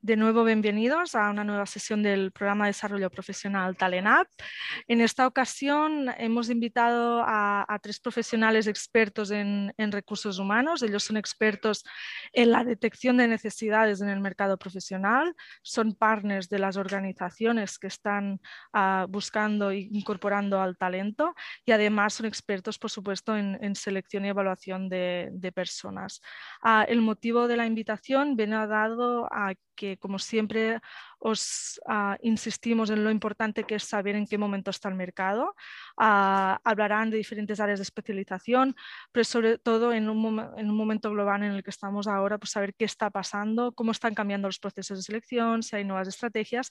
De nuevo, bienvenidos a una nueva sesión del programa de desarrollo profesional Talenap. En esta ocasión hemos invitado a, tres profesionales expertos en, recursos humanos. Ellos son expertos en la detección de necesidades en el mercado profesional, son partners de las organizaciones que están ah, buscando e incorporando al talento y además son expertos, por supuesto, en, selección y evaluación de, personas. Ah, el motivo de la invitación viene dado a que, como siempre, os ah, insistimos en lo importante que es saber en qué momento está el mercado. Ah, hablarán de diferentes áreas de especialización, pero sobre todo en un, en un, momento global en el que estamos ahora, pues saber qué está pasando, cómo están cambiando los procesos de selección, si hay nuevas estrategias.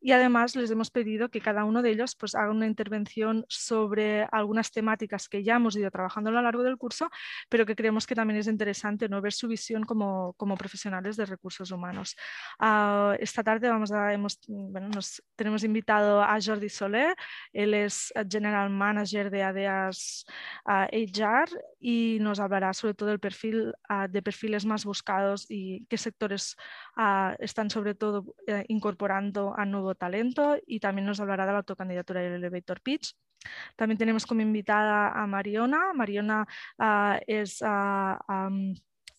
Y además les hemos pedido que cada uno de ellos pues, haga una intervención sobre algunas temáticas que ya hemos ido trabajando a lo largo del curso, pero que creemos que también es interesante ¿no? ver su visión como, como profesionales de recursos humanos. Uh, esta tarde vamos a, hemos, bueno, nos, tenemos invitado a Jordi Soler, él es General Manager de ADEAS uh, HR y nos hablará sobre todo del perfil, uh, de perfiles más buscados y qué sectores están sobre todo eh, incorporando a nuevo talento y también nos hablará de la autocandidatura y el elevator pitch. También tenemos como invitada a Mariona. Mariona es um,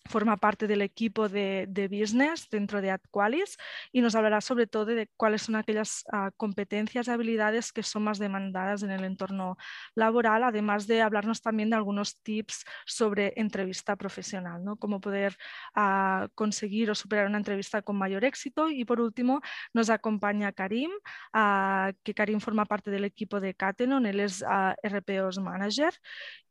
forma parte del equipo de, business dentro de AdQualis y nos hablará sobre todo de cuáles son aquellas ah, competencias y habilidades que son más demandadas en el entorno laboral, además de hablarnos también de algunos tips sobre entrevista profesional, ¿no? cómo poder ah, conseguir o superar una entrevista con mayor éxito. Y por último, nos acompaña Karim, ah, que Karim forma parte del equipo de Catenon, él es RPOs Manager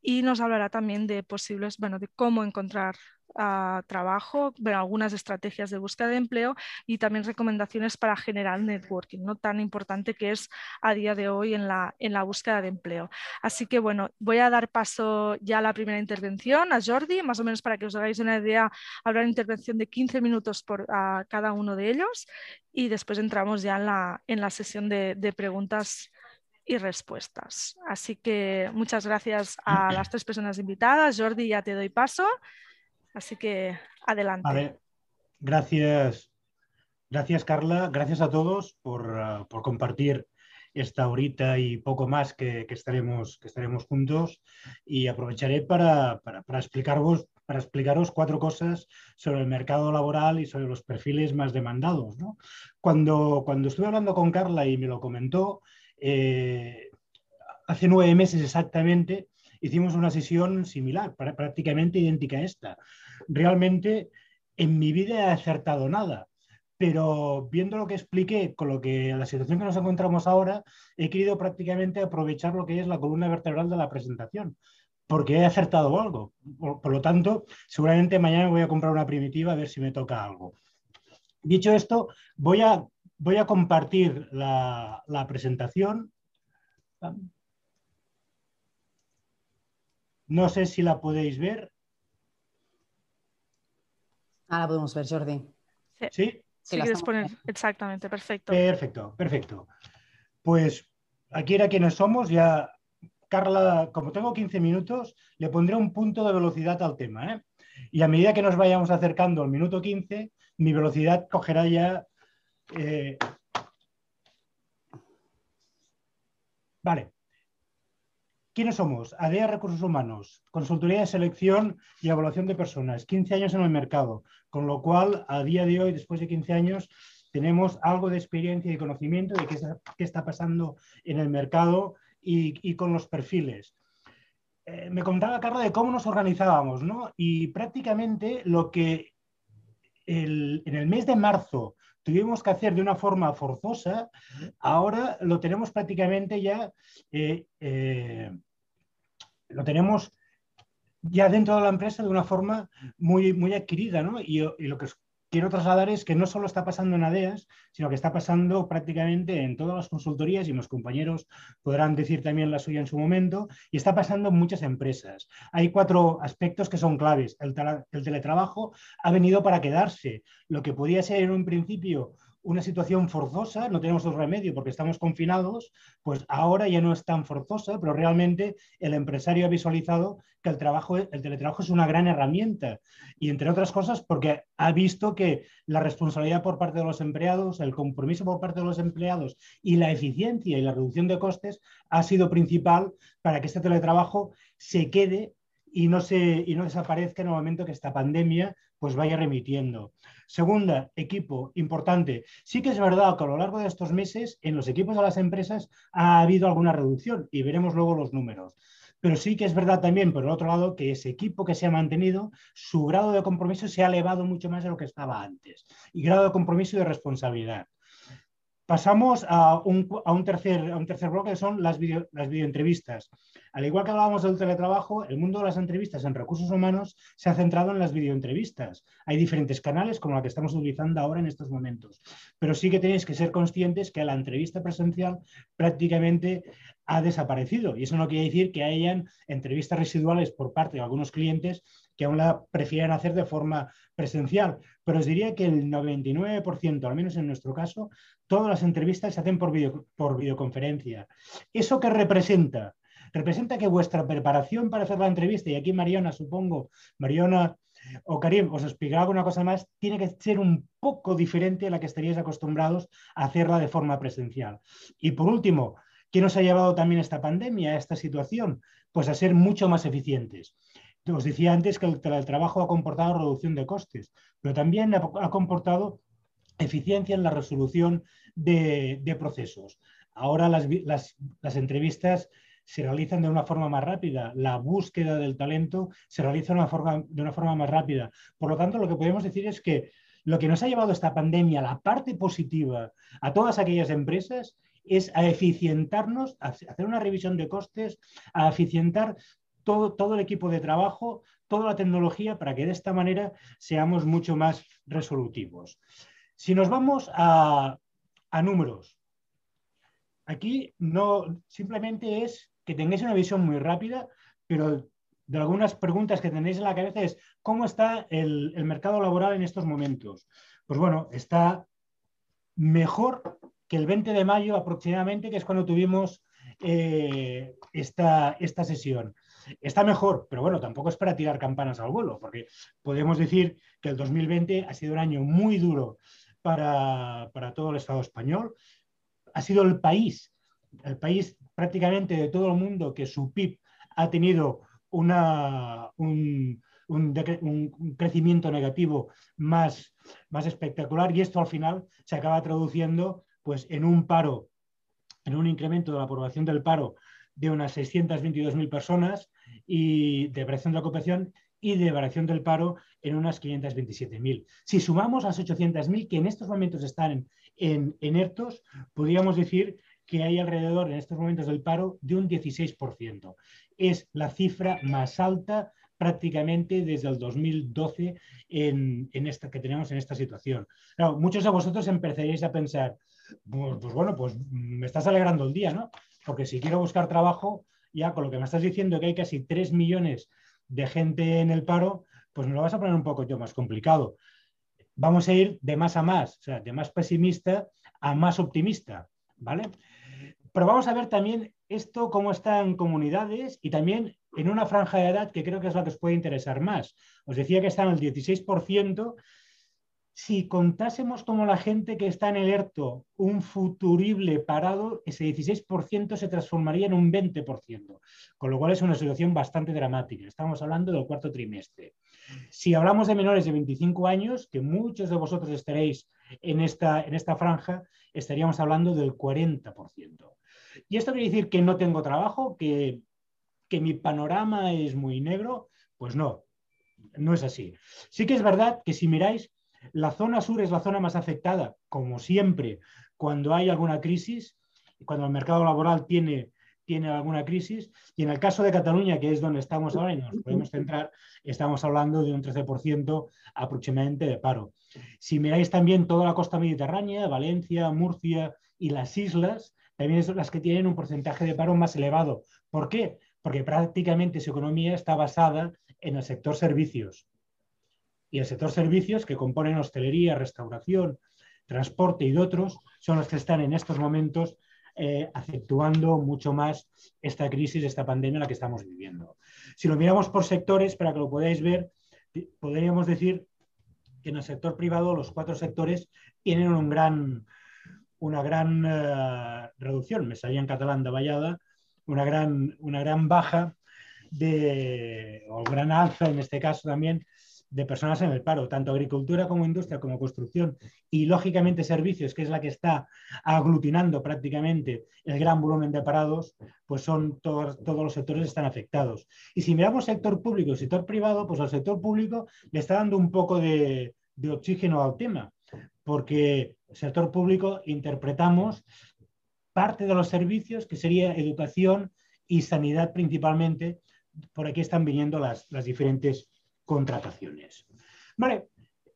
y nos hablará también de posibles, bueno, de cómo encontrar uh, trabajo, algunas estrategias de búsqueda de empleo y también recomendaciones para generar networking, no tan importante que es a día de hoy en la, en la búsqueda de empleo. Así que bueno, voy a dar paso ya a la primera intervención a Jordi, más o menos para que os hagáis una idea, habrá una intervención de 15 minutos por cada uno de ellos y después entramos ya en la, en la sesión de, de preguntas y respuestas. Así que muchas gracias a las tres personas invitadas. Jordi, ya te doy paso. Así que adelante. Gracias, gracias Carla. Gracias a todos por, uh, compartir esta horita y poco más que, estaremos, que estaremos juntos. Y aprovecharé para, para, explicaros, para explicaros cuatro cosas sobre el mercado laboral y sobre los perfiles más demandados. Cuando, cuando estuve hablando con Carla y me lo comentó, eh, hace nueve meses exactamente hicimos una sesión similar, prácticamente idéntica a esta. Realmente en mi vida he acertado nada, pero viendo lo que expliqué con lo que la situación que nos encontramos ahora, he querido prácticamente aprovechar lo que es la columna vertebral de la presentación, porque he acertado algo. Por, lo tanto, seguramente mañana voy a comprar una primitiva a ver si me toca algo. Dicho esto, voy a voy a compartir la, presentación. No sé si la podéis ver. Ah, la podemos ver, Jordi. ¿Sí? Sí, poner. Exactamente, perfecto. Perfecto, perfecto. Pues aquí era quienes somos. Ya, Carla, como tengo 15 minutos, le pondré un punto de velocidad al tema. ¿eh? Y a medida que nos vayamos acercando al minuto 15, mi velocidad cogerá ya eh, vale. ¿Quiénes somos? ADEA Recursos Humanos, Consultoría de Selección y Evaluación de Personas, 15 años en el mercado, con lo cual a día de hoy, después de 15 años, tenemos algo de experiencia y conocimiento de qué está, pasando en el mercado y, con los perfiles. Eh, me contaba Carla de cómo nos organizábamos, ¿no? Y prácticamente lo que en el mes de marzo tuvimos que hacer de una forma forzosa, ahora lo tenemos prácticamente ya, eh, eh, lo tenemos ya dentro de la empresa de una forma muy, muy adquirida, ¿no? Y, lo que quiero trasladar es que no solo está pasando en ADEAS, sino que está pasando prácticamente en todas las consultorías y los compañeros podrán decir también la suya en su momento, y está pasando en muchas empresas. Hay cuatro aspectos que son claves. El, teletrabajo ha venido para quedarse. Lo que podía ser en un principio una situación forzosa, no tenemos otro remedio porque estamos confinados, pues ahora ya no es tan forzosa, pero realmente el empresario ha visualizado que el, trabajo, el teletrabajo es una gran herramienta y entre otras cosas porque ha visto que la responsabilidad por parte de los empleados, el compromiso por parte de los empleados y la eficiencia y la reducción de costes ha sido principal para que este teletrabajo se quede y no, se, y no desaparezca en el momento que esta pandemia pues vaya remitiendo. Segunda, equipo, importante. Sí que es verdad que a lo largo de estos meses en los equipos de las empresas ha habido alguna reducción y veremos luego los números. Pero sí que es verdad también, por el otro lado, que ese equipo que se ha mantenido, su grado de compromiso se ha elevado mucho más de lo que estaba antes. Y grado de compromiso y de responsabilidad. Pasamos a un, tercer, a un tercer bloque que son las, las videoentrevistas. Al igual que hablábamos del teletrabajo, el mundo de las entrevistas en recursos humanos se ha centrado en las videoentrevistas. Hay diferentes canales como la que estamos utilizando ahora en estos momentos. Pero sí que tenéis que ser conscientes que la entrevista presencial prácticamente ha desaparecido. Y eso no quiere decir que hayan entrevistas residuales por parte de algunos clientes que aún la prefieren hacer de forma presencial. Pero os diría que el 99%, al menos en nuestro caso, todas las entrevistas se hacen por, videoconferencia. ¿Eso qué representa? Representa que vuestra preparación para hacer la entrevista, y aquí Mariana, supongo, Mariana o Karim os explicará alguna cosa más, tiene que ser un poco diferente a la que estaríais acostumbrados a hacerla de forma presencial. Y por último, ¿qué nos ha llevado también esta pandemia, a esta situación? Pues a ser mucho más eficientes. Os decía antes que el trabajo ha comportado reducción de costes, pero también ha comportado eficiencia en la resolución de, procesos. Ahora las, las, entrevistas se realizan de una forma más rápida, la búsqueda del talento se realiza de una, forma, de una forma más rápida. Por lo tanto, lo que podemos decir es que lo que nos ha llevado esta pandemia, la parte positiva a todas aquellas empresas, es a eficientarnos, a hacer una revisión de costes, a eficientar todo, todo el equipo de trabajo, toda la tecnología, para que de esta manera seamos mucho más resolutivos. Si nos vamos a, números, aquí no simplemente es que tengáis una visión muy rápida, pero de algunas preguntas que tenéis en la cabeza es ¿cómo está el, mercado laboral en estos momentos? Pues bueno, está mejor que el 20 de mayo aproximadamente, que es cuando tuvimos eh, esta, esta sesión. Está mejor, pero bueno, tampoco es para tirar campanas al vuelo, porque podemos decir que el 2020 ha sido un año muy duro para, todo el Estado español. Ha sido el país, el país prácticamente de todo el mundo que su PIB ha tenido una, un, crecimiento negativo más, más espectacular y esto al final se acaba traduciendo pues, en un paro, en un incremento de la población del paro de unas 622.000 personas y de variación de la ocupación y de variación del paro en unas 527.000. Si sumamos las 800.000 que en estos momentos están en, en, ERTOS, podríamos decir que hay alrededor en estos momentos del paro de un 16%. Es la cifra más alta prácticamente desde el 2012 en, en esta, que tenemos en esta situación. muchos de vosotros empezaréis a pensar, pues, pues, bueno, pues me estás alegrando el día, ¿no? Porque si quiero buscar trabajo, ya con lo que me estás diciendo que hay casi 3 millones de gente en el paro, pues me lo vas a poner un poco más complicado. Vamos a ir de más a más, o sea, de más pesimista a más optimista, ¿vale? Pero vamos a ver también esto cómo está en comunidades y también en una franja de edad que creo que es la que os puede interesar más. Os decía que está en el 16%, si contásemos como la gente que está en el ERTO un futurible parado, ese 16% se transformaría en un 20%, con lo cual es una situación bastante dramática. Estamos hablando del cuarto trimestre. Si hablamos de menores de 25 años, que muchos de vosotros estaréis en esta, en esta franja, estaríamos hablando del 40%. ¿Y esto quiere decir que no tengo trabajo, que, que mi panorama es muy negro? Pues no, no es así. Sí que es verdad que si miráis la zona sur es la zona más afectada, como siempre, cuando hay alguna crisis, cuando el mercado laboral tiene, tiene alguna crisis. Y en el caso de Cataluña, que es donde estamos ahora y nos podemos centrar, estamos hablando de un 13% aproximadamente de paro. Si miráis también toda la costa mediterránea, Valencia, Murcia y las islas, también son las que tienen un porcentaje de paro más elevado. ¿Por qué? Porque prácticamente su economía está basada en el sector servicios y el sector servicios, que componen hostelería, restauración, transporte y otros son los que están en estos momentos eh, acentuando mucho más esta crisis, esta pandemia en la que estamos viviendo. Si lo miramos por sectores, para que lo podáis ver, podríamos decir que en el sector privado los cuatro sectores tienen un gran, una gran eh, reducción, me salía en catalán de vallada, una gran, una gran baja de, o gran alza en este caso también de personas en el paro, tanto agricultura como industria como construcción y lógicamente servicios, que es la que está aglutinando prácticamente el gran volumen de parados, pues son todos, todos los sectores están afectados. Y si miramos sector público y sector privado, pues al sector público le está dando un poco de, de oxígeno al tema, porque sector público interpretamos parte de los servicios, que sería educación y sanidad principalmente, por aquí están viniendo las, las diferentes contrataciones. Vale,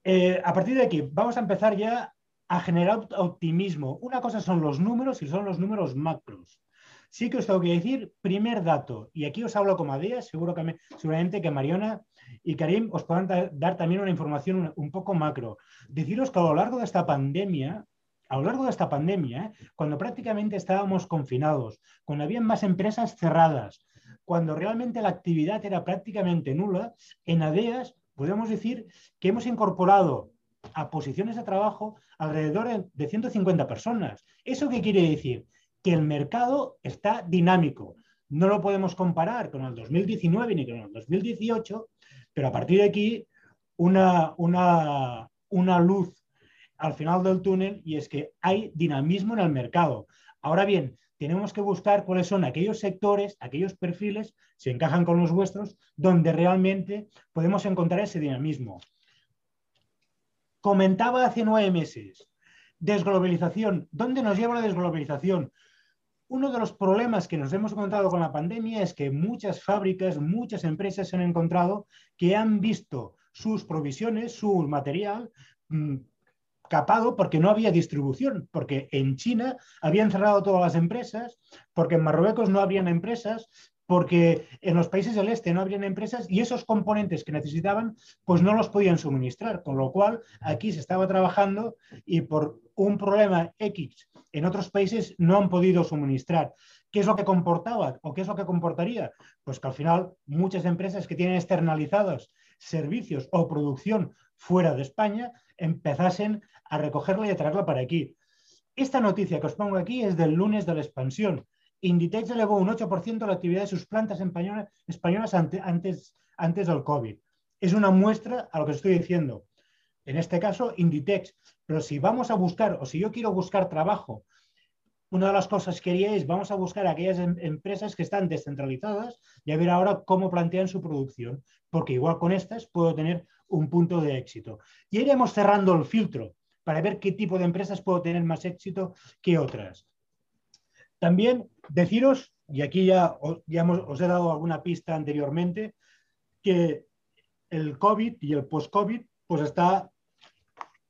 eh, a partir de aquí vamos a empezar ya a generar optimismo. Una cosa son los números y son los números macros. Sí que os tengo que decir, primer dato, y aquí os hablo como a día, seguro que seguramente que Mariona y Karim os puedan dar también una información un, poco macro. Deciros que a lo largo de esta pandemia, a lo largo de esta pandemia, cuando prácticamente estábamos confinados, cuando había más empresas cerradas, cuando realmente la actividad era prácticamente nula, en ADEAS podemos decir que hemos incorporado a posiciones de trabajo alrededor de 150 personas. ¿Eso qué quiere decir? Que el mercado está dinámico. No lo podemos comparar con el 2019 ni con el 2018, pero a partir de aquí una, una, una luz al final del túnel y es que hay dinamismo en el mercado. Ahora bien, tenemos que buscar cuáles son aquellos sectores, aquellos perfiles, si encajan con los vuestros, donde realmente podemos encontrar ese dinamismo. Comentaba hace nueve meses, desglobalización. ¿Dónde nos lleva la desglobalización? Uno de los problemas que nos hemos encontrado con la pandemia es que muchas fábricas, muchas empresas se han encontrado que han visto sus provisiones, su material, mm, capado porque no había distribución, porque en China habían cerrado todas las empresas, porque en Marruecos no habían empresas, porque en los países del este no habían empresas y esos componentes que necesitaban pues no los podían suministrar, con lo cual aquí se estaba trabajando y por un problema X en otros países no han podido suministrar. ¿Qué es lo que comportaba o qué es lo que comportaría? Pues que al final muchas empresas que tienen externalizados servicios o producción fuera de España empezasen a recogerla y a traerla para aquí. Esta noticia que os pongo aquí es del lunes de la expansión. Inditex elevó un 8% la actividad de sus plantas españolas antes, del COVID. Es una muestra a lo que estoy diciendo. En este caso, Inditex. Pero si vamos a buscar, o si yo quiero buscar trabajo, una de las cosas que haría es, vamos a buscar aquellas em, empresas que están descentralizadas y a ver ahora cómo plantean su producción, porque igual con estas puedo tener un punto de éxito. Y iremos cerrando el filtro para ver qué tipo de empresas puedo tener más éxito que otras. También deciros, y aquí ya, ya os he dado alguna pista anteriormente, que el COVID y el post-COVID pues está,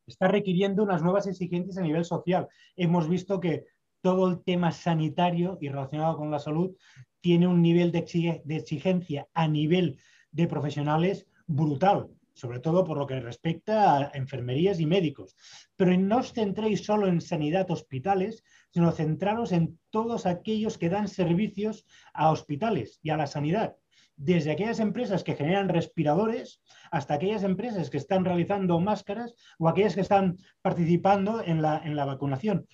está requiriendo unas nuevas exigencias a nivel social. Hemos visto que todo el tema sanitario y relacionado con la salud tiene un nivel de, exigencia a nivel de profesionales brutal sobre todo por lo que respecta a enfermerías y médicos. Pero no os centréis solo en sanidad hospitales, sino centraros en todos aquellos que dan servicios a hospitales y a la sanidad. Desde aquellas empresas que generan respiradores hasta aquellas empresas que están realizando máscaras o aquellas que están participando en la, en la vacunación.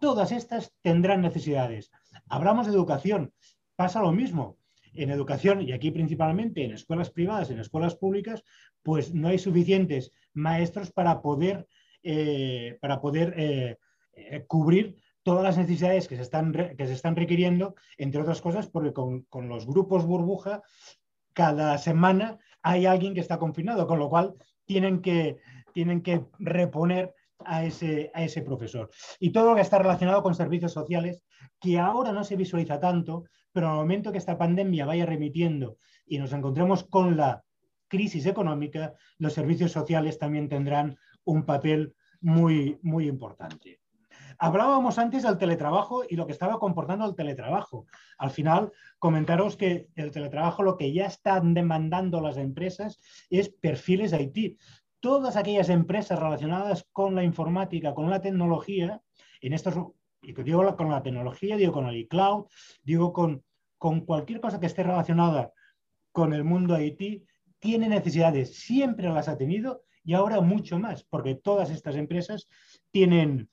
Todas estas tendrán necesidades. Hablamos de educación. Pasa lo mismo en educación, y aquí principalmente en escuelas privadas, en escuelas públicas, pues no hay suficientes maestros para poder, eh, para poder eh, eh, cubrir todas las necesidades que se, están, que se están requiriendo, entre otras cosas, porque con, con los grupos burbuja, cada semana hay alguien que está confinado, con lo cual tienen que, tienen que reponer a ese, a ese profesor. Y todo lo que está relacionado con servicios sociales, que ahora no se visualiza tanto, pero al momento que esta pandemia vaya remitiendo y nos encontremos con la crisis económica, los servicios sociales también tendrán un papel muy, muy importante. Hablábamos antes del teletrabajo y lo que estaba comportando el teletrabajo. Al final, comentaros que el teletrabajo lo que ya están demandando las empresas es perfiles de IT. todas aquellas empresas relacionadas con la informática, con la tecnología, en estos, y digo con la tecnología, digo con el iCloud, digo con, con cualquier cosa que esté relacionada con el mundo IT, tiene necesidades, siempre las ha tenido y ahora mucho más, porque todas estas empresas tienen,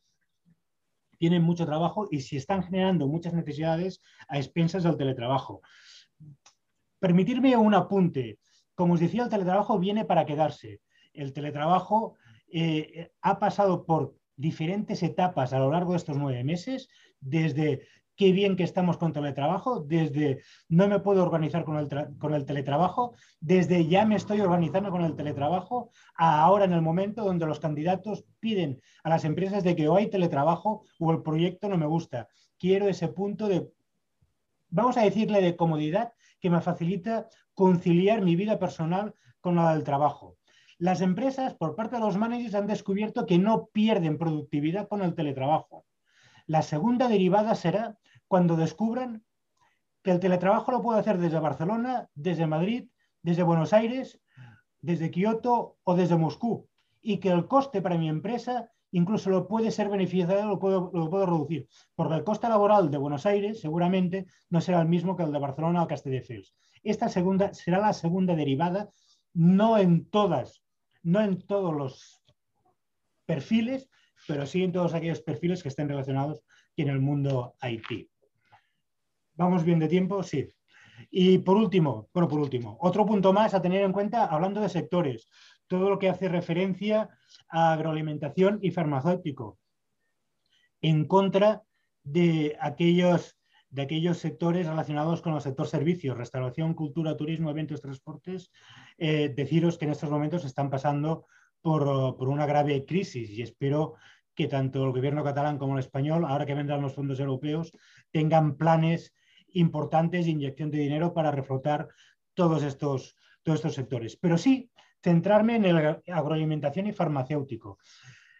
tienen mucho trabajo y se están generando muchas necesidades a expensas del teletrabajo. Permitirme un apunte. Como os decía, el teletrabajo viene para quedarse. El teletrabajo eh, ha pasado por diferentes etapas a lo largo de estos nueve meses, desde qué bien que estamos con teletrabajo, desde no me puedo organizar con el, con el, teletrabajo, desde ya me estoy organizando con el teletrabajo, a ahora en el momento donde los candidatos piden a las empresas de que o hay teletrabajo o el proyecto no me gusta. Quiero ese punto de, vamos a decirle, de comodidad que me facilita conciliar mi vida personal con la del trabajo. Las empresas, por parte de los managers, han descubierto que no pierden productividad con el teletrabajo. La segunda derivada será cuando descubran que el teletrabajo lo puedo hacer desde Barcelona, desde Madrid, desde Buenos Aires, desde Kioto o desde Moscú y que el coste para mi empresa incluso lo puede ser beneficiado, lo puedo, lo reducir, porque el coste laboral de Buenos Aires seguramente no será el mismo que el de Barcelona o Castelldefels. Esta segunda será la segunda derivada, no en todas, no en todos los perfiles, pero sí en todos aquellos perfiles que estén relacionados en el mundo IT. ¿Vamos bien de tiempo? Sí. Y por último, bueno, por último, otro punto más a tener en cuenta hablando de sectores, todo lo que hace referencia a agroalimentación y farmacéutico, en contra de aquellos, de aquellos sectores relacionados con el sector servicios, restauración, cultura, turismo, eventos, transportes, eh, deciros que en estos momentos están pasando por, por, una grave crisis y espero que tanto el gobierno catalán como el español, ahora que vendrán los fondos europeos, tengan planes importantes de inyección de dinero para reflotar todos estos, todos estos sectores. Pero sí, centrarme en el agroalimentación y farmacéutico.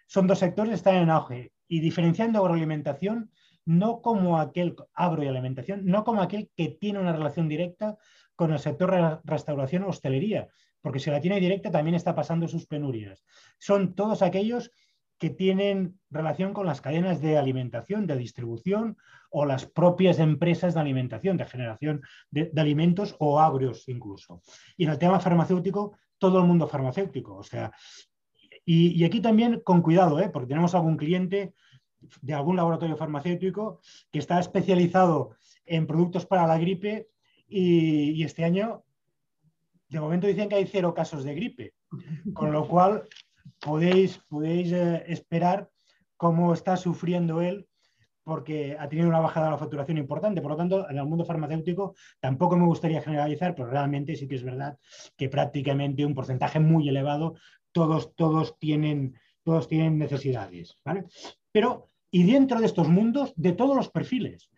Son dos sectores que están en auge y diferenciando agroalimentación no como aquel agroalimentación, no como aquel que tiene una relación directa con el sector de restauración o hostelería, porque si la tiene directa también está pasando sus penurias. Son todos aquellos que tienen relación con las cadenas de alimentación, de distribución o las propias empresas de alimentación, de generación de, alimentos o agrios incluso. Y en el tema farmacéutico, todo el mundo farmacéutico. O sea, y, aquí también con cuidado, ¿eh? porque tenemos algún cliente de algún laboratorio farmacéutico que está especializado en productos para la gripe y, y este año, de momento dicen que hay cero casos de gripe, con lo cual podéis, podéis eh, esperar cómo está sufriendo él porque ha tenido una bajada de la facturación importante. Por lo tanto, en el mundo farmacéutico tampoco me gustaría generalizar, pero realmente sí que es verdad que prácticamente un porcentaje muy elevado, todos, todos, tienen, todos tienen necesidades. Pero, y dentro de estos mundos, de todos los perfiles,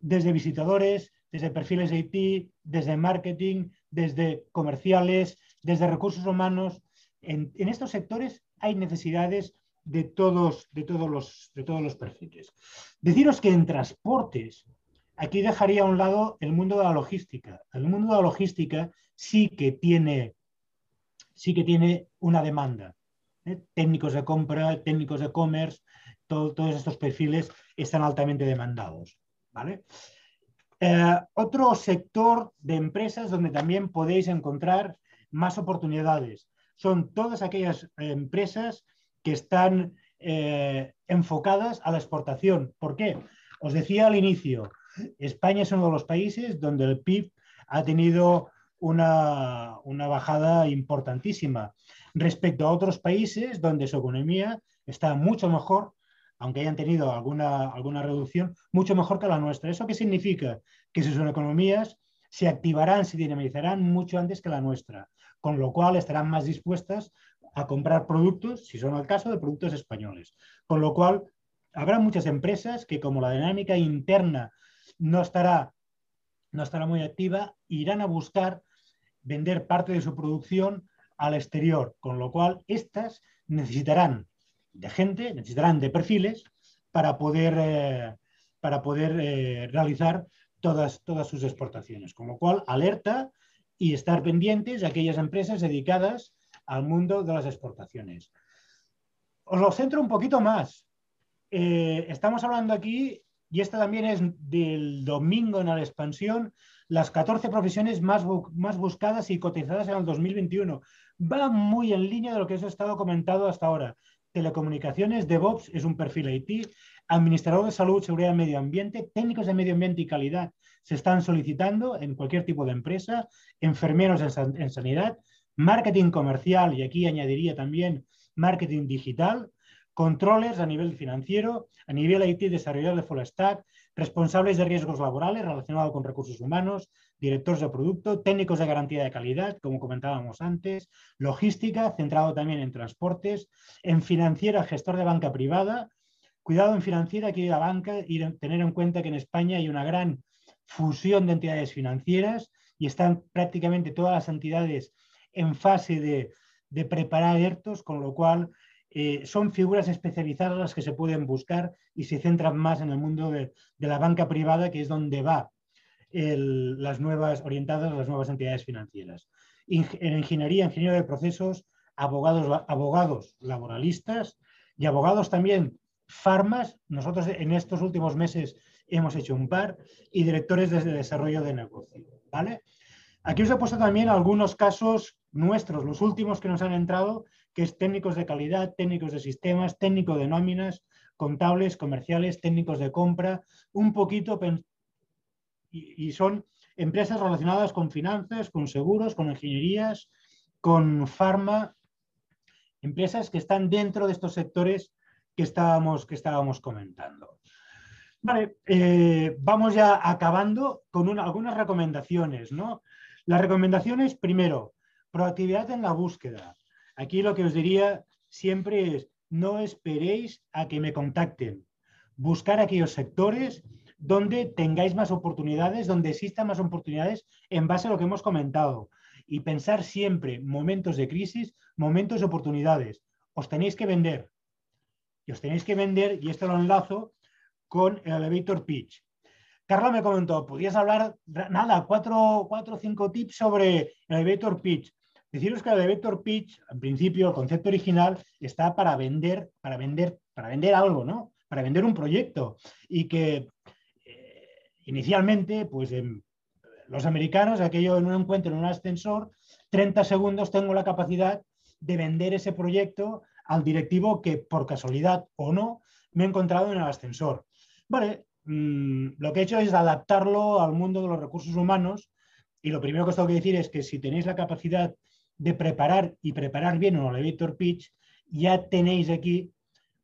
desde visitadores, desde perfiles de IT, desde marketing, desde comerciales, desde recursos humanos, en, estos sectores hay necesidades de todos, de todos, los, de todos los perfiles. Deciros que en transportes, aquí dejaría a un lado el mundo de la logística. El mundo de la logística sí que tiene, sí que tiene una demanda. ¿eh? Técnicos de compra, técnicos de e-commerce, todos estos perfiles están altamente demandados. ¿vale? Eh, otro sector de empresas donde también podéis encontrar más oportunidades son todas aquellas empresas que están eh, enfocadas a la exportación. ¿Por qué? Os decía al inicio, España es uno de los países donde el PIB ha tenido una, una, bajada importantísima respecto a otros países donde su economía está mucho mejor, aunque hayan tenido alguna, alguna reducción, mucho mejor que la nuestra. ¿Eso qué significa? Que sus economías se activarán, se dinamizarán mucho antes que la nuestra con lo cual estarán más dispuestas a comprar productos, si son el caso, de productos españoles. Con lo cual, habrá muchas empresas que como la dinámica interna no estará, no estará muy activa, irán a buscar vender parte de su producción al exterior, con lo cual estas necesitarán de gente, necesitarán de perfiles para poder, eh, para poder eh, realizar todas, todas sus exportaciones. Con lo cual, alerta y estar pendientes de aquellas empresas dedicadas al mundo de las exportaciones. Os lo centro un poquito más. Eh, estamos hablando aquí, y esta también es del domingo en la expansión, las 14 profesiones más, más buscadas y cotizadas en el 2021. Va muy en línea de lo que os he estado comentado hasta ahora. Telecomunicaciones, DevOps es un perfil IT, administrador de salud, seguridad y medio ambiente, técnicos de medio ambiente y calidad se están solicitando en cualquier tipo de empresa, enfermeros en, sanidad, marketing comercial y aquí añadiría también marketing digital, controles a nivel financiero, a nivel IT desarrollador de full stack, responsables de riesgos laborales relacionados con recursos humanos, directores de producto, técnicos de garantía de calidad, como comentábamos antes, logística, centrado también en transportes, en financiera, gestor de banca privada, cuidado en financiera, aquí la banca, y tener en cuenta que en España hay una gran fusión de entidades financieras y están prácticamente todas las entidades en fase de, preparar ERTOS, con lo cual eh, son figuras especializadas las que se pueden buscar y se centran más en el mundo de, la banca privada, que es donde va las nuevas, orientadas a las nuevas entidades financieras. en ingeniería, ingeniero de procesos, abogados, abogados laboralistas y abogados también farmas. Nosotros en estos últimos meses hemos hecho un par, y directores de desarrollo de negocio. ¿vale? Aquí os he puesto también algunos casos nuestros, los últimos que nos han entrado, que es técnicos de calidad, técnicos de sistemas, técnico de nóminas, contables, comerciales, técnicos de compra, un poquito, y, son empresas relacionadas con finanzas, con seguros, con ingenierías, con farma, empresas que están dentro de estos sectores que estábamos, que estábamos comentando. Vale, eh, vamos ya acabando con algunas recomendaciones. ¿no? Las recomendaciones, primero, proactividad en la búsqueda. Aquí lo que os diría siempre es, no esperéis a que me contacten. Buscar aquellos sectores donde tengáis más oportunidades, donde existan más oportunidades en base a lo que hemos comentado. Y pensar siempre momentos de crisis, momentos de oportunidades. Os tenéis que vender. Y os tenéis que vender, y esto lo enlazo con el elevator pitch. Carla me comentó, podías hablar, nada, cuatro o cinco tips sobre el elevator pitch. Deciros que el elevator pitch, en principio, el concepto original está para vender, para vender, para vender algo, ¿no? Para vender un proyecto. Y que eh, inicialmente, pues los americanos, aquello en un encuentro en un ascensor, 30 segundos tengo la capacidad de vender ese proyecto al directivo que por casualidad o no me he encontrado en el ascensor. Vale, mm, lo que he hecho es adaptarlo al mundo de los recursos humanos y lo primero que os tengo que decir es que si tenéis la capacidad de preparar y preparar bien un elevator pitch, ya tenéis aquí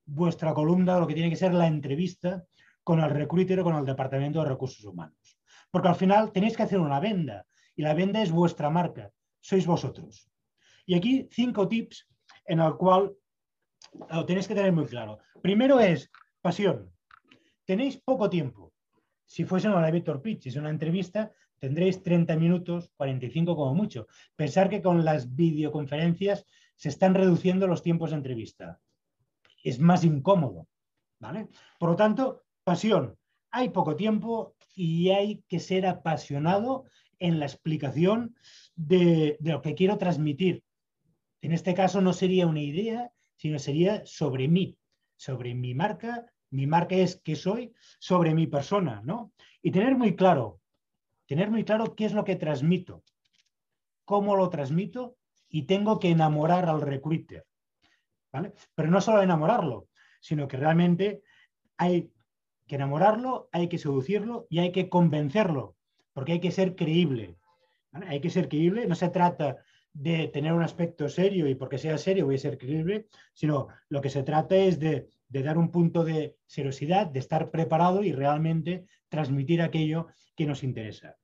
vuestra columna lo que tiene que ser la entrevista con el recruiter o con el departamento de recursos humanos. Porque al final tenéis que hacer una venda y la venda es vuestra marca, sois vosotros. Y aquí cinco tips en el cual lo tenéis que tener muy claro. Primero es pasión tenéis poco tiempo. Si fuese una elevator pitch, es una entrevista, tendréis 30 minutos, 45 como mucho. Pensar que con las videoconferencias se están reduciendo los tiempos de entrevista. Es más incómodo. ¿vale? Por lo tanto, pasión. Hay poco tiempo y hay que ser apasionado en la explicación de, lo que quiero transmitir. En este caso no sería una idea, sino sería sobre mí, sobre mi marca, mi marca es qué soy sobre mi persona, ¿no? Y tener muy claro, tener muy claro qué es lo que transmito, cómo lo transmito y tengo que enamorar al recruiter, ¿vale? Pero no solo enamorarlo, sino que realmente hay que enamorarlo, hay que seducirlo y hay que convencerlo, porque hay que ser creíble. Hay que ser creíble, no se trata de tener un aspecto serio y porque sea serio voy a ser creíble, sino lo que se trata es de de dar un punto de seriosidad, de estar preparado y realmente transmitir aquello que nos interesa.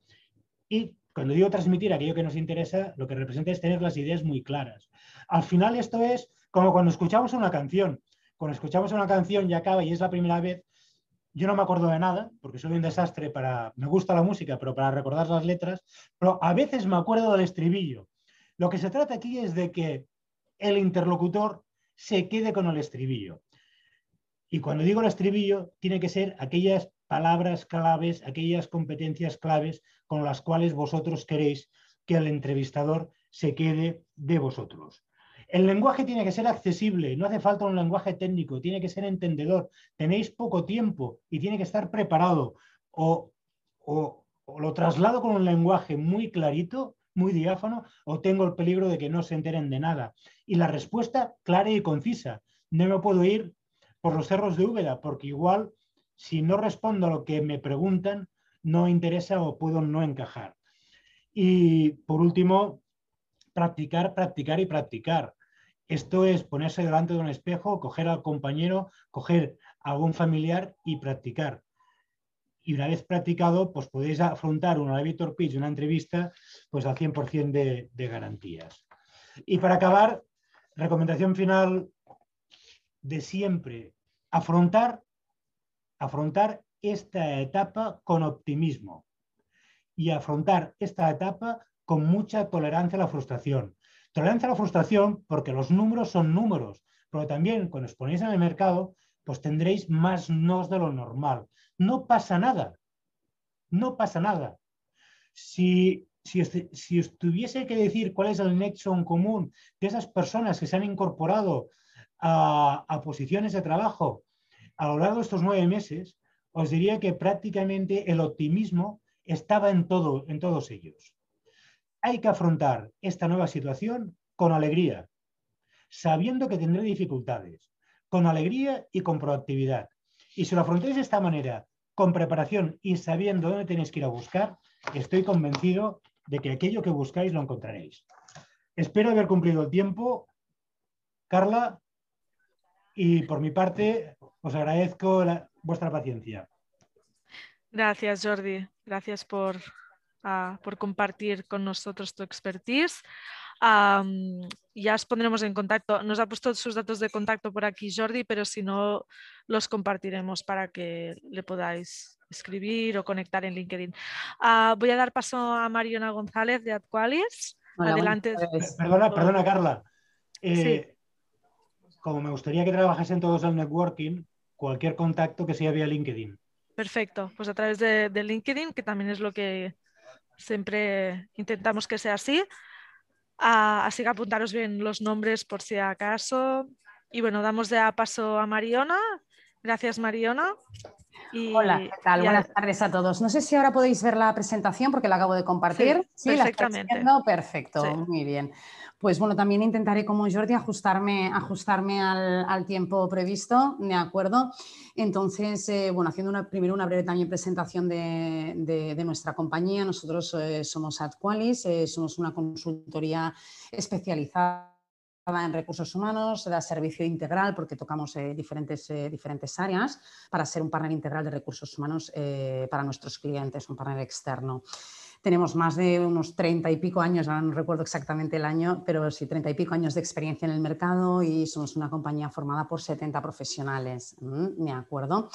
Y cuando digo transmitir aquello que nos interesa, lo que representa es tener las ideas muy claras. Al final esto es como cuando escuchamos una canción. Cuando escuchamos una canción y acaba y es la primera vez, yo no me acuerdo de nada, porque soy un desastre para, me gusta la música, pero para recordar las letras, pero a veces me acuerdo del estribillo. Lo que se trata aquí es de que el interlocutor se quede con el estribillo. Y cuando digo el estribillo, tiene que ser aquellas palabras claves, aquellas competencias claves con las cuales vosotros queréis que el entrevistador se quede de vosotros. El lenguaje tiene que ser accesible, no hace falta un lenguaje técnico, tiene que ser entendedor. Tenéis poco tiempo y tiene que estar preparado. O, lo traslado con un lenguaje muy clarito, muy diáfano, o tengo el peligro de que no se enteren de nada. Y la respuesta clara y concisa. No me puedo ir por los cerros de Úbeda, porque igual si no respondo a lo que me preguntan, no interesa o puedo no encajar. Y por último, practicar, practicar y practicar. Esto es ponerse delante de un espejo, coger al compañero, coger a algún familiar y practicar. Y una vez practicado, pues podéis afrontar una elevator pitch, una entrevista, pues al 100% de, de garantías. Y para acabar, recomendación final de siempre, afrontar, afrontar esta etapa con optimismo y afrontar esta etapa con mucha tolerancia a la frustración. Tolerancia a la frustración porque los números son números, pero también cuando os ponéis en el mercado, pues tendréis más nos de lo normal. No pasa nada. No pasa nada. Si, si, si os tuviese que decir cuál es el nexo en común de esas personas que se han incorporado a, posiciones de trabajo a lo largo de estos nueve meses, os diría que prácticamente el optimismo estaba en, todo, en todos ellos. Hay que afrontar esta nueva situación con alegría, sabiendo que tendré dificultades, con alegría y con proactividad. Y si lo afrontéis de esta manera, con preparación y sabiendo dónde tenéis que ir a buscar, estoy convencido de que aquello que buscáis lo encontraréis. Espero haber cumplido el tiempo. Carla, y por mi parte, os agradezco vuestra paciencia. Gracias, Jordi. Gracias por por compartir con nosotros tu expertise. ya os pondremos en contacto. Nos ha puesto sus datos de contacto por aquí Jordi, pero si no, los compartiremos para que le podáis escribir o conectar en LinkedIn. Ah, voy a dar paso a Mariona González de Adqualis. Adelante. Perdona, perdona, Carla. Eh, como me gustaría que trabajasen todos en networking, cualquier contacto que sea vía LinkedIn. Perfecto, pues a través de LinkedIn, que también es lo que Siempre intentamos que sea así. Ah, así que apuntaros bien los nombres por si acaso. Y bueno, damos ya paso a Mariona. Gracias, Mariona. Hola, ¿qué tal? Buenas tardes a todos. No sé si ahora podéis ver la presentación porque la acabo de compartir. Sí, perfectamente. Perfecto, muy bien. Pues bueno, también intentaré como Jordi ajustarme, ajustarme al, tiempo previsto, ¿de acuerdo? Entonces, eh, bueno, haciendo una, primero una breve también presentación de, nuestra compañía. Nosotros eh, somos AdQualis, eh, somos una consultoría especializada en recursos humanos, da servicio integral porque tocamos diferentes, diferentes áreas para ser un partner integral de recursos humanos para nuestros clientes, un partner externo. Tenemos más de unos treinta y pico años, ahora no recuerdo exactamente el año, pero sí, treinta y pico años de experiencia en el mercado y somos una compañía formada por 70 profesionales, ¿me acuerdo?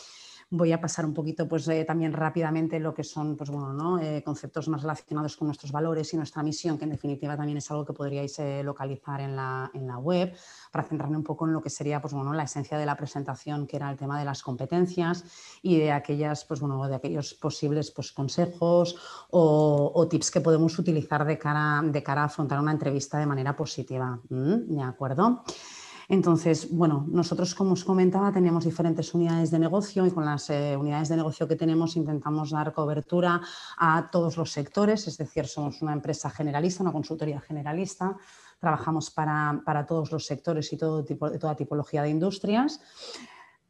Voy a pasar un poquito pues, eh, también rápidamente lo que son pues, bueno, ¿no? Eh, conceptos más relacionados con nuestros valores y nuestra misión, que en definitiva también es algo que podríais eh, localizar en la, en la, web, para centrarme un poco en lo que sería pues, bueno, la esencia de la presentación, que era el tema de las competencias y de, aquellas, pues, bueno, de aquellos posibles pues, consejos o, o, tips que podemos utilizar de cara, de cara a afrontar una entrevista de manera positiva. ¿De acuerdo? Entonces, bueno, nosotros, como os comentaba, tenemos diferentes unidades de negocio y con las eh, unidades de negocio que tenemos intentamos dar cobertura a todos los sectores, es decir, somos una empresa generalista, una consultoría generalista, trabajamos para, para todos los sectores y todo tipo, toda tipología de industrias.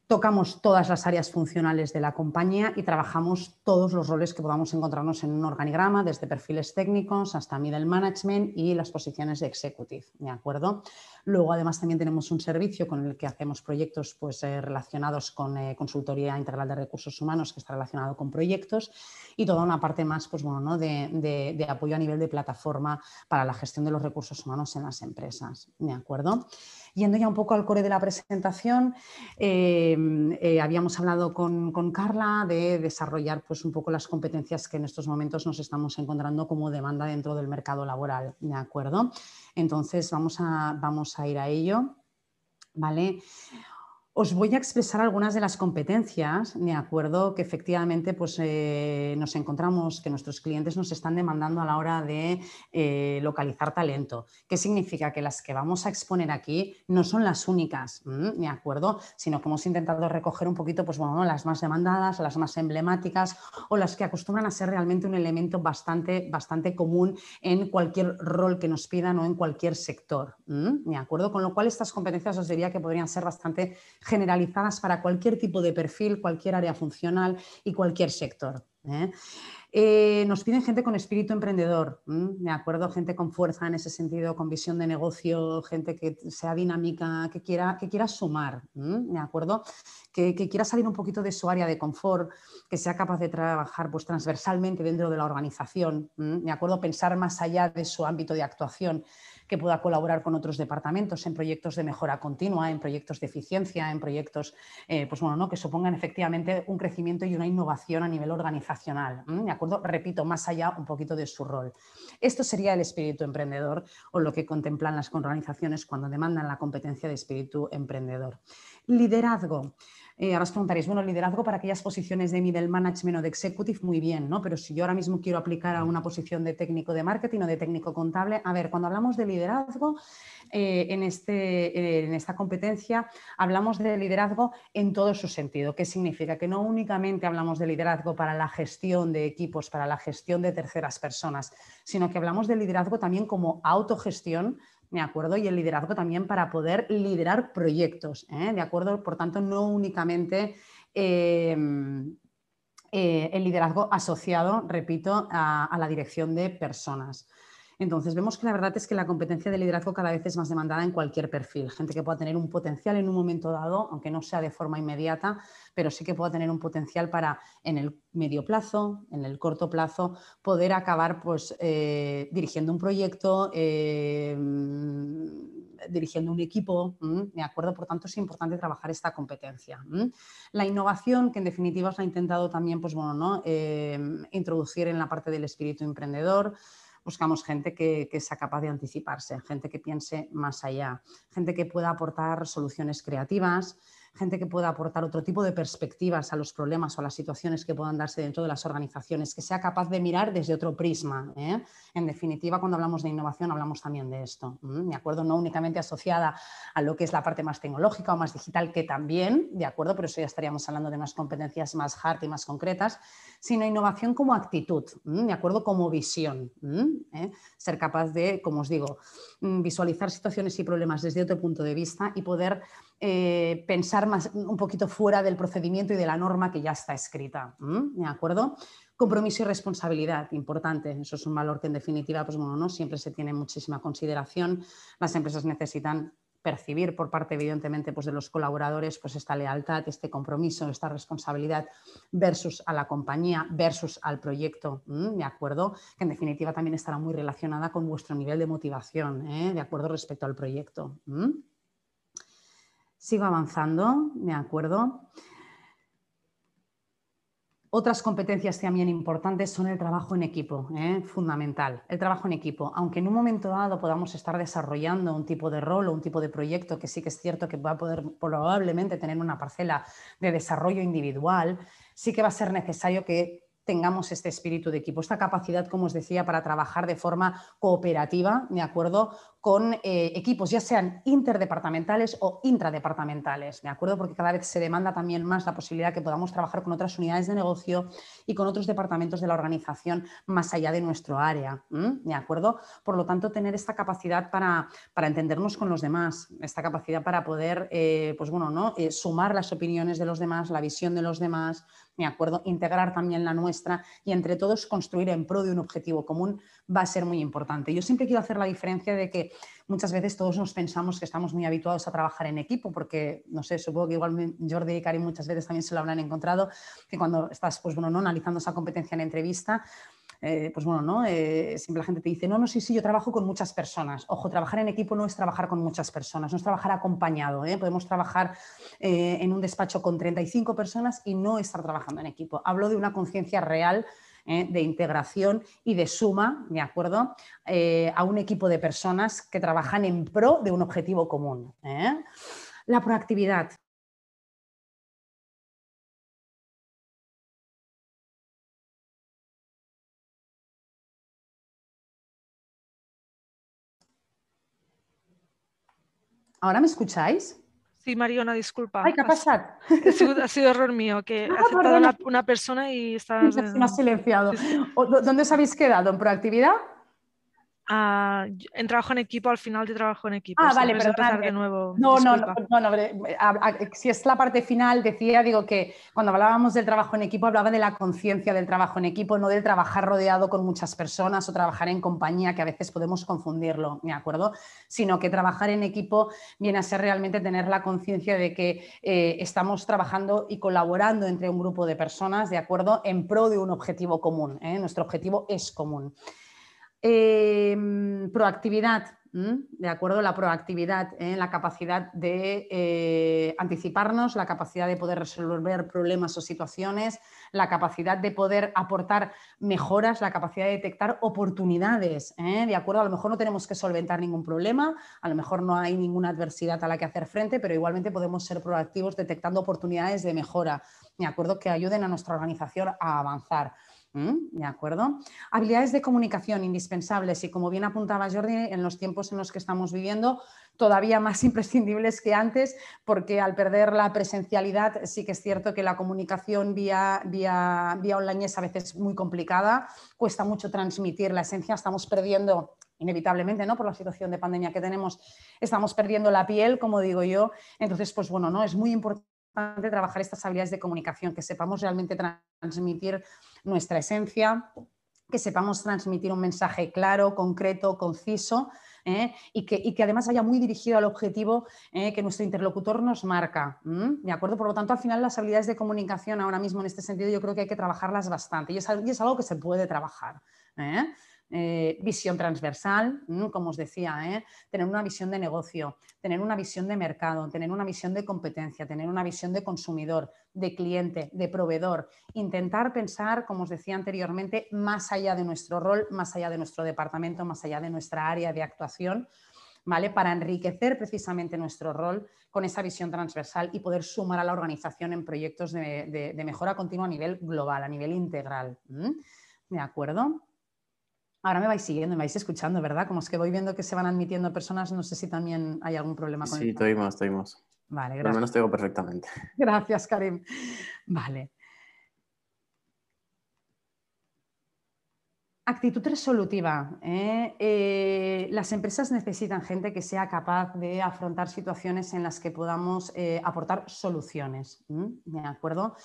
Tocamos todas las áreas funcionales de la compañía y trabajamos todos los roles que podamos encontrarnos en un organigrama, desde perfiles técnicos hasta middle management y las posiciones de executive, ¿de acuerdo? Luego, además, también tenemos un servicio con el que hacemos proyectos pues, eh, relacionados con eh, consultoría integral de recursos humanos, que está relacionado con proyectos, y toda una parte más pues, bueno, ¿no? de, de apoyo a nivel de plataforma para la gestión de los recursos humanos en las empresas, ¿de acuerdo? Yendo ya un poco al core de la presentación, eh, eh, habíamos hablado con, Carla de desarrollar pues, un poco las competencias que en estos momentos nos estamos encontrando como demanda dentro del mercado laboral, ¿de acuerdo? Entonces vamos a, vamos a ir a ello, ¿vale? Os voy a expresar algunas de las competencias, de acuerdo, que efectivamente pues, eh, nos encontramos, que nuestros clientes nos están demandando a la hora de eh, localizar talento. ¿Qué significa? Que las que vamos a exponer aquí no son las únicas, ¿de acuerdo? Sino que hemos intentado recoger un poquito pues, bueno, las más demandadas, las más emblemáticas o las que acostumbran a ser realmente un elemento bastante, bastante común en cualquier rol que nos pidan o en cualquier sector. ¿De acuerdo? Con lo cual estas competencias os diría que podrían ser bastante generalizadas para cualquier tipo de perfil, cualquier área funcional y cualquier sector. ¿eh? Eh, nos piden gente con espíritu emprendedor, ¿de acuerdo? Gente con fuerza en ese sentido, con visión de negocio, gente que sea dinámica, que quiera, que quiera sumar, ¿de acuerdo? Que, quiera salir un poquito de su área de confort, que sea capaz de trabajar pues, transversalmente dentro de la organización, ¿de acuerdo? Pensar más allá de su ámbito de actuación que pueda colaborar con otros departamentos en proyectos de mejora continua, en proyectos de eficiencia, en proyectos eh, pues bueno, ¿no? que supongan efectivamente un crecimiento y una innovación a nivel organizacional. ¿De acuerdo? Repito, más allá un poquito de su rol. Esto sería el espíritu emprendedor o lo que contemplan las organizaciones cuando demandan la competencia de espíritu emprendedor. Liderazgo. Eh, ahora os preguntaréis, bueno, liderazgo para aquellas posiciones de middle management o de executive, muy bien, ¿no? Pero si yo ahora mismo quiero aplicar a una posición de técnico de marketing o de técnico contable, a ver, cuando hablamos de liderazgo, eh, en, este, eh, en esta competencia hablamos de liderazgo en todo su sentido. ¿Qué significa? Que no únicamente hablamos de liderazgo para la gestión de equipos, para la gestión de terceras personas, sino que hablamos de liderazgo también como autogestión ¿de acuerdo? Y el liderazgo también para poder liderar proyectos, ¿eh? ¿de acuerdo? Por tanto, no únicamente em, eh, el liderazgo asociado, repito, a, la dirección de personas. Entonces, vemos que la verdad es que la competencia de liderazgo cada vez es más demandada en cualquier perfil. Gente que pueda tener un potencial en un momento dado, aunque no sea de forma inmediata, pero sí que pueda tener un potencial para en el medio plazo, en el corto plazo, poder acabar pues, eh, dirigiendo un proyecto, eh, dirigiendo un equipo, ¿de acuerdo? Por tanto, es importante trabajar esta competencia. La innovación, que en definitiva se ha intentado también pues, bueno, ¿no? Eh, introducir en la parte del espíritu emprendedor, buscamos gente que, sea capaz de anticiparse, gente que piense más allá, gente que pueda aportar soluciones creativas, gente que pueda aportar otro tipo de perspectivas a los problemas o a las situaciones que puedan darse dentro de las organizaciones, que sea capaz de mirar desde otro prisma. ¿eh? En definitiva, cuando hablamos de innovación, hablamos también de esto. ¿De acuerdo? No únicamente asociada a lo que es la parte más tecnológica o más digital, que también, ¿de acuerdo? Pero eso ya estaríamos hablando de unas competencias más hard y más concretas, sino innovación como actitud, ¿de acuerdo? Como visión. ¿Eh? Ser capaz de, como os digo, mm, visualizar situaciones y problemas desde otro punto de vista y poder eh, pensar más, un poquito fuera del procedimiento y de la norma que ya está escrita. ¿De acuerdo? Compromiso y responsabilidad, importante. Eso es un valor que en definitiva, pues bueno, no siempre se tiene muchísima consideración. Las empresas necesitan percibir por parte, evidentemente, pues de los colaboradores, pues esta lealtad, este compromiso, esta responsabilidad versus a la compañía, versus al proyecto, ¿de acuerdo? Que en definitiva también estará muy relacionada con vuestro nivel de motivación, ¿eh? de acuerdo respecto al proyecto. Sigo avanzando, ¿de acuerdo? Otras competencias también importantes son el trabajo en equipo, ¿eh? fundamental. El trabajo en equipo, aunque en un momento dado podamos estar desarrollando un tipo de rol o un tipo de proyecto que sí que es cierto que va a poder probablemente tener una parcela de desarrollo individual, sí que va a ser necesario que tengamos este espíritu de equipo, esta capacidad, como os decía, para trabajar de forma cooperativa, ¿de acuerdo? Con eh, equipos, ya sean interdepartamentales o intradepartamentales, ¿de acuerdo? Porque cada vez se demanda también más la posibilidad que podamos trabajar con otras unidades de negocio y con otros departamentos de la organización más allá de nuestro área, ¿de acuerdo? Por lo tanto, tener esta capacidad para, entendernos con los demás, esta capacidad para poder, eh, pues bueno, ¿no? Eh, sumar las opiniones de los demás, la visión de los demás, ¿de acuerdo? Integrar también la nuestra y entre todos construir en pro de un objetivo común va a ser muy importante. Yo siempre quiero hacer la diferencia de que muchas veces todos nos pensamos que estamos muy habituados a trabajar en equipo, porque, no sé, supongo que igual Jordi y Karim muchas veces también se lo habrán encontrado, que cuando estás, pues bueno, ¿no? analizando esa competencia en entrevista, eh, pues bueno, ¿no? Eh, siempre la gente te dice, no, no, sí, sí, yo trabajo con muchas personas. Ojo, trabajar en equipo no es trabajar con muchas personas, no es trabajar acompañado. ¿eh? Podemos trabajar en un despacho con 35 personas y no estar trabajando en equipo. Hablo de una conciencia real ¿eh? de integración y de suma, ¿de acuerdo?, eh, a un equipo de personas que trabajan en pro de un objetivo común. ¿eh? La proactividad. ¿Ahora me escucháis? Sí, Mariona, disculpa. Ay, ¿qué ha pasado? Ha sido, ha sido error mío, que Ah, ha aceptado una, una persona y está... Se me ha silenciado. O- ¿dó- ¿Dónde os habéis quedado? ¿En proactividad? Ah, en trabajo en equipo, al final de trabajo en equipo. Ah, vale, puedes empezar de nuevo. No, no, no, no, no, bre- a- a- si es la parte final, decía, digo que cuando hablábamos del trabajo en equipo, hablaba de la conciencia del trabajo en equipo, no del trabajar rodeado con muchas personas o trabajar en compañía, que a veces podemos confundirlo, ¿de acuerdo? Sino que trabajar en equipo viene a ser realmente tener la conciencia de que eh, estamos trabajando y colaborando entre un grupo de personas, ¿de acuerdo? En pro de un objetivo común, ¿eh? Nuestro objetivo es común. Eh, proactividad. ¿de acuerdo? La proactividad, ¿eh? la capacidad de eh, anticiparnos, la capacidad de poder resolver problemas o situaciones, la capacidad de poder aportar mejoras, la capacidad de detectar oportunidades, ¿eh? ¿de acuerdo? A lo mejor no tenemos que solventar ningún problema, a lo mejor no hay ninguna adversidad a la que hacer frente, pero igualmente podemos ser proactivos detectando oportunidades de mejora, ¿de acuerdo? Que ayuden a nuestra organización a avanzar. ¿Mm? ¿De acuerdo? Habilidades de comunicación indispensables y como bien apuntaba Jordi, en los tiempos en los que estamos viviendo, todavía más imprescindibles que antes, porque al perder la presencialidad sí que es cierto que la comunicación vía, vía, vía online es a veces muy complicada, cuesta mucho transmitir la esencia, estamos perdiendo inevitablemente, ¿no? Por la situación de pandemia que tenemos, estamos perdiendo la piel, como digo yo. Entonces, pues bueno, ¿no? Es muy importante trabajar estas habilidades de comunicación, que sepamos realmente transmitir nuestra esencia, que sepamos transmitir un mensaje claro, concreto, conciso ¿eh? y, que, y, que, además vaya muy dirigido al objetivo ¿eh? que nuestro interlocutor nos marca. ¿De acuerdo? Por lo tanto, al final las habilidades de comunicación ahora mismo en este sentido yo creo que hay que trabajarlas bastante y es, y es algo que se puede trabajar. ¿eh? Eh, visión transversal, como os decía, ¿eh? tener una visión de negocio, tener una visión de mercado, tener una visión de competencia, tener una visión de consumidor, de cliente, de proveedor, intentar pensar, como os decía anteriormente, más allá de nuestro rol, más allá de nuestro departamento, más allá de nuestra área de actuación, ¿vale? Para enriquecer precisamente nuestro rol con esa visión transversal y poder sumar a la organización en proyectos de, de, mejora continua a nivel global, a nivel integral. ¿De acuerdo? Ahora me vais siguiendo, me vais escuchando, ¿verdad? Como es que voy viendo que se van admitiendo personas, no sé si también hay algún problema con Sí, te oímos, te oímos. Vale, gracias. Al menos te oigo perfectamente. Gracias, Karim. Vale. Actitud resolutiva. ¿eh? Eh, las empresas necesitan gente que sea capaz de afrontar situaciones en las que podamos eh, aportar soluciones. ¿De acuerdo?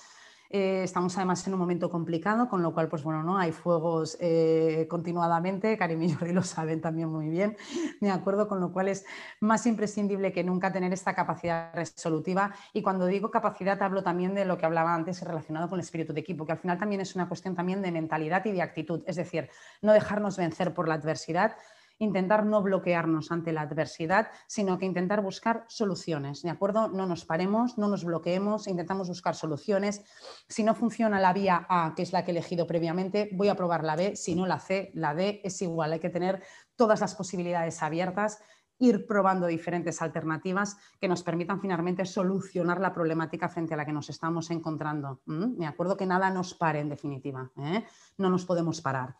Eh, estamos además en un momento complicado, con lo cual, pues bueno, ¿no? hay fuegos eh, continuadamente, Karim y Jordi lo saben también muy bien, de acuerdo, con lo cual es más imprescindible que nunca tener esta capacidad resolutiva. Y cuando digo capacidad, hablo también de lo que hablaba antes relacionado con el espíritu de equipo, que al final también es una cuestión también de mentalidad y de actitud, es decir, no dejarnos vencer por la adversidad, intentar no bloquearnos ante la adversidad, sino que intentar buscar soluciones, ¿de acuerdo? No nos paremos, no nos bloqueemos, intentamos buscar soluciones. Si no funciona la vía A, que es la que he elegido previamente, voy a probar la B, si no la C, la D es igual, hay que tener todas las posibilidades abiertas ir probando diferentes alternativas que nos permitan finalmente solucionar la problemática frente a la que nos estamos encontrando. ¿Mm? Me acuerdo que nada nos pare en definitiva, ¿eh? no nos podemos parar.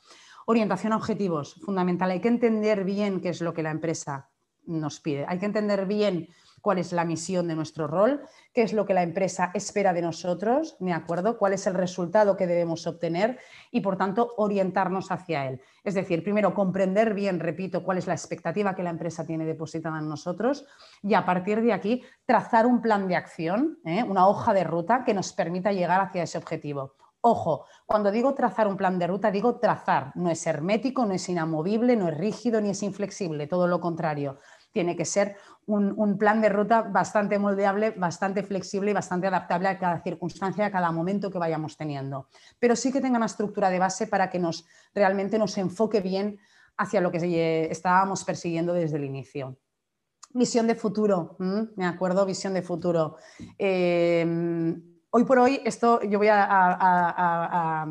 Orientación a objetivos, fundamental. Hay que entender bien qué es lo que la empresa nos pide. Hay que entender bien cuál es la misión de nuestro rol, qué es lo que la empresa espera de nosotros, ¿de acuerdo? ¿Cuál es el resultado que debemos obtener y, por tanto, orientarnos hacia él? Es decir, primero, comprender bien, repito, cuál es la expectativa que la empresa tiene depositada en nosotros y, a partir de aquí, trazar un plan de acción, ¿eh? una hoja de ruta que nos permita llegar hacia ese objetivo. Ojo, cuando digo trazar un plan de ruta, digo trazar. No es hermético, no es inamovible, no es rígido ni es inflexible, todo lo contrario. Tiene que ser un, plan de ruta bastante moldeable, bastante flexible y bastante adaptable a cada circunstancia, a cada momento que vayamos teniendo. Pero sí que tenga una estructura de base para que nos realmente nos enfoque bien hacia lo que estábamos persiguiendo desde el inicio. Visión de futuro, me acuerdo, visión de futuro. Eh, Hoy por hoy, esto yo voy a,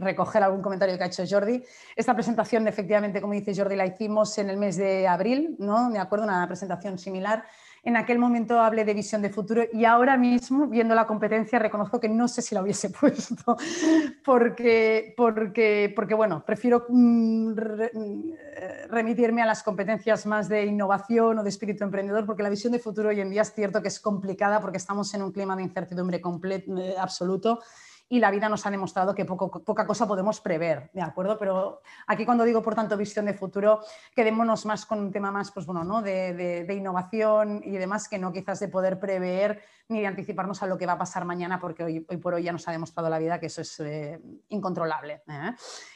recoger algún comentario que ha hecho Jordi. Esta presentación, efectivamente, como dice Jordi, la hicimos en el mes de abril, ¿no? Me acuerdo, una presentación similar. En aquel momento hablé de visión de futuro y ahora mismo, viendo la competencia, reconozco que no sé si la hubiese puesto, porque, porque, porque bueno, prefiero mm, mm, remitirme a las competencias más de innovación o de espíritu emprendedor, porque la visión de futuro hoy en día es cierto que es complicada porque estamos en un clima de incertidumbre completo, eh, absoluto y la vida nos ha demostrado que poca cosa podemos prever, ¿de acuerdo? Pero aquí cuando digo, por tanto, visión de futuro, quedémonos más con un tema más, pues bueno, ¿no? de, innovación y demás, que no quizás de poder prever ni de anticiparnos a lo que va a pasar mañana, porque hoy, por hoy ya nos ha demostrado la vida que eso es eh, incontrolable. ¿eh?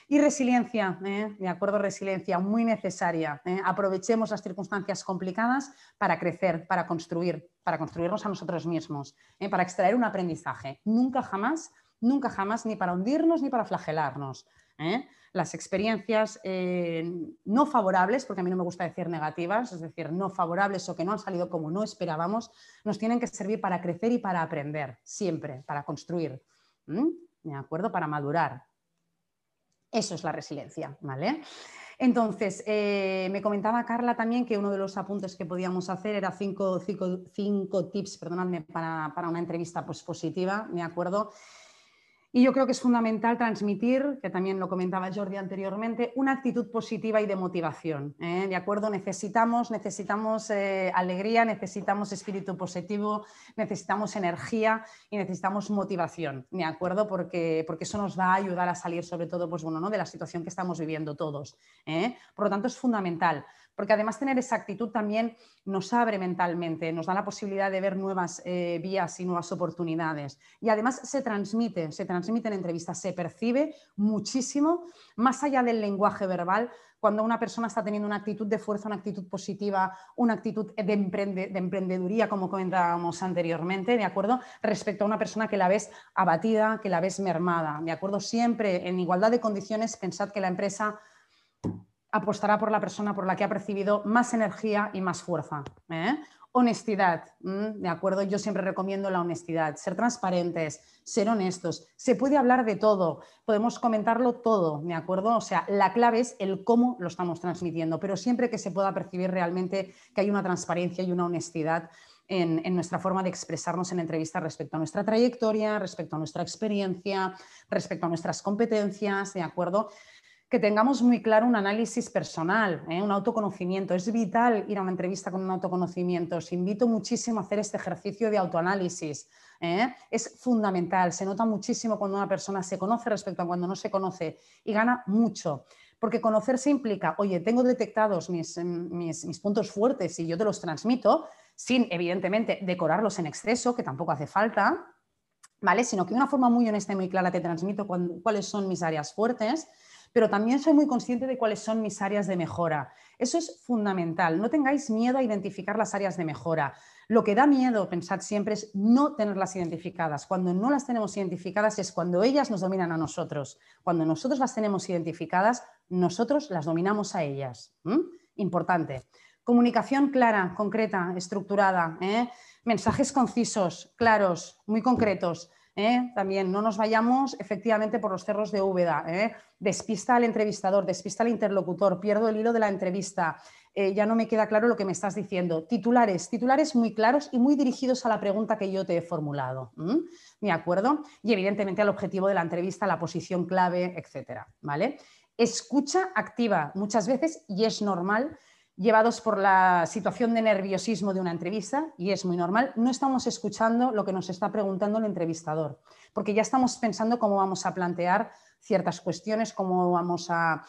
Y resiliencia, ¿eh? de acuerdo, resiliencia muy necesaria. Aprovechemos las circunstancias complicadas para crecer, para construir, para construirnos a nosotros mismos, para extraer un aprendizaje. Nunca jamás nunca jamás ni para hundirnos ni para flagelarnos. ¿eh? Las experiencias eh, no favorables, porque a mí no me gusta decir negativas, es decir, no favorables o que no han salido como no esperábamos, nos tienen que servir para crecer y para aprender, siempre, para construir, ¿de acuerdo? Para madurar. Eso es la resiliencia, ¿vale? Entonces, eh, me comentaba Carla también que uno de los apuntes que podíamos hacer era cinco, tips, perdonadme, para, para, una entrevista pues, positiva, ¿de acuerdo? Y yo creo que es fundamental transmitir, que también lo comentaba Jordi anteriormente, una actitud positiva y de motivación. ¿eh? ¿De acuerdo? Necesitamos, necesitamos eh, alegría, necesitamos espíritu positivo, necesitamos energía y necesitamos motivación. ¿De acuerdo? Porque, porque eso nos va a ayudar a salir, sobre todo, pues, bueno, ¿no? de la situación que estamos viviendo todos. ¿eh? Por lo tanto, es fundamental porque además tener esa actitud también nos abre mentalmente, nos da la posibilidad de ver nuevas eh, vías y nuevas oportunidades. Y además se transmite, se transmite en entrevistas, se percibe muchísimo, más allá del lenguaje verbal, cuando una persona está teniendo una actitud de fuerza, una actitud positiva, una actitud de, de emprendeduría, como comentábamos anteriormente, ¿de acuerdo? Respecto a una persona que la ves abatida, que la ves mermada, ¿de acuerdo? Siempre en igualdad de condiciones, pensad que la empresa apostará por la persona por la que ha percibido más energía y más fuerza. ¿eh? Honestidad, ¿de acuerdo? Yo siempre recomiendo la honestidad, ser transparentes, ser honestos. Se puede hablar de todo, podemos comentarlo todo, ¿de acuerdo? O sea, la clave es el cómo lo estamos transmitiendo, pero siempre que se pueda percibir realmente que hay una transparencia y una honestidad en, en, nuestra forma de expresarnos en entrevistas respecto a nuestra trayectoria, respecto a nuestra experiencia, respecto a nuestras competencias, ¿de acuerdo? Que tengamos muy claro un análisis personal, ¿eh? un autoconocimiento. Es vital ir a una entrevista con un autoconocimiento. Os invito muchísimo a hacer este ejercicio de autoanálisis. ¿eh? Es fundamental. Se nota muchísimo cuando una persona se conoce respecto a cuando no se conoce y gana mucho. Porque conocerse implica, oye, tengo detectados mis, mis, mis puntos fuertes y yo te los transmito, sin evidentemente decorarlos en exceso, que tampoco hace falta, ¿vale? Sino que de una forma muy honesta y muy clara te transmito cuáles son mis áreas fuertes pero también soy muy consciente de cuáles son mis áreas de mejora. Eso es fundamental. No tengáis miedo a identificar las áreas de mejora. Lo que da miedo, pensad siempre, es no tenerlas identificadas. Cuando no las tenemos identificadas es cuando ellas nos dominan a nosotros. Cuando nosotros las tenemos identificadas, nosotros las dominamos a ellas. Importante. Comunicación clara, concreta, estructurada. ¿eh? Mensajes concisos, claros, muy concretos. ¿Eh? También no nos vayamos efectivamente por los cerros de Úbeda. ¿eh? Despista al entrevistador, despista al interlocutor, pierdo el hilo de la entrevista. Eh, ya no me queda claro lo que me estás diciendo. Titulares, titulares muy claros y muy dirigidos a la pregunta que yo te he formulado. ¿De acuerdo? Y evidentemente al objetivo de la entrevista, la posición clave, etcétera. ¿Vale? Escucha activa muchas veces y es normal llevados por la situación de nerviosismo de una entrevista, y es muy normal, no estamos escuchando lo que nos está preguntando el entrevistador, porque ya estamos pensando cómo vamos a plantear ciertas cuestiones, cómo vamos a,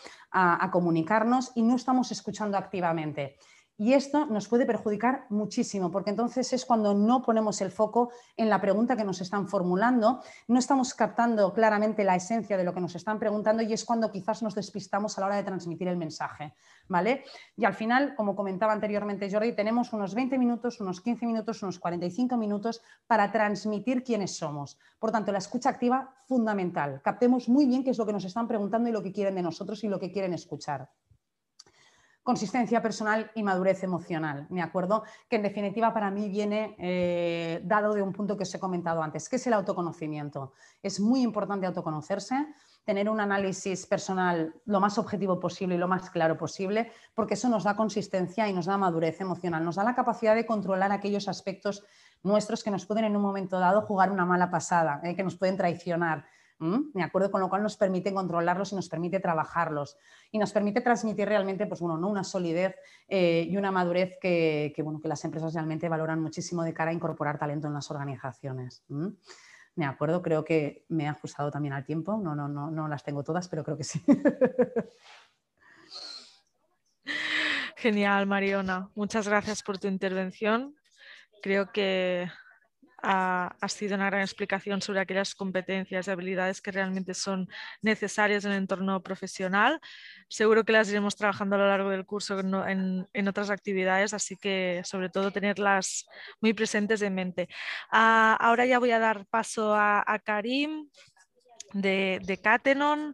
comunicarnos y no estamos escuchando activamente. Y esto nos puede perjudicar muchísimo, porque entonces es cuando no ponemos el foco en la pregunta que nos están formulando, no estamos captando claramente la esencia de lo que nos están preguntando y es cuando quizás nos despistamos a la hora de transmitir el mensaje. ¿vale? Y al final, como comentaba anteriormente Jordi, tenemos unos 20 minutos, unos 15 minutos, unos 45 minutos para transmitir quiénes somos. Por tanto, la escucha activa, fundamental. Captemos muy bien qué es lo que nos están preguntando y lo que quieren de nosotros y lo que quieren escuchar consistencia personal y madurez emocional, ¿me acuerdo? Que en definitiva para mí viene eh, dado de un punto que os he comentado antes, que es el autoconocimiento. Es muy importante autoconocerse, tener un análisis personal lo más objetivo posible y lo más claro posible, porque eso nos da consistencia y nos da madurez emocional, nos da la capacidad de controlar aquellos aspectos nuestros que nos pueden en un momento dado jugar una mala pasada, ¿eh? que nos pueden traicionar. Acuerdo con lo cual nos permite controlarlos y nos permite trabajarlos y nos permite transmitir realmente pues, bueno, ¿no? una solidez eh, y una madurez que, bueno, que las empresas realmente valoran muchísimo de cara a incorporar talento en las organizaciones. Me acuerdo, creo que me he ajustado también al tiempo, no, no, no, no las tengo todas, pero creo que sí. Genial, Mariona. Muchas gracias por tu intervención. Creo que ha, sido una gran explicación sobre aquellas competencias y habilidades que realmente son necesarias en el entorno profesional. Seguro que las iremos trabajando a lo largo del curso en, otras actividades, así que sobre todo tenerlas muy presentes en mente. Ah, ahora ya voy a dar paso a, Karim de, de Catenon.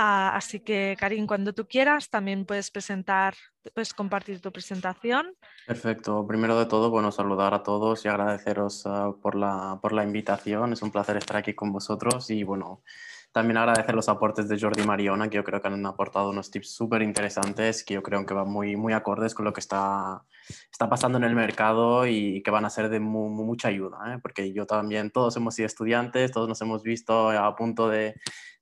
Ah, así que, Karim, cuando tú quieras, también puedes presentar, puedes compartir tu presentación. Perfecto. Primero de todo, bueno, saludar a todos y agradeceros ah, por, la, por la invitación. Es un placer estar aquí con vosotros y, bueno, también agradecer los aportes de Jordi y Mariona, que yo creo que han aportado unos tips súper interesantes que yo creo que van muy, muy acordes con lo que está, está pasando en el mercado y que van a ser de mucha ayuda, ¿eh? porque yo también, todos hemos sido estudiantes, todos nos hemos visto a punto de,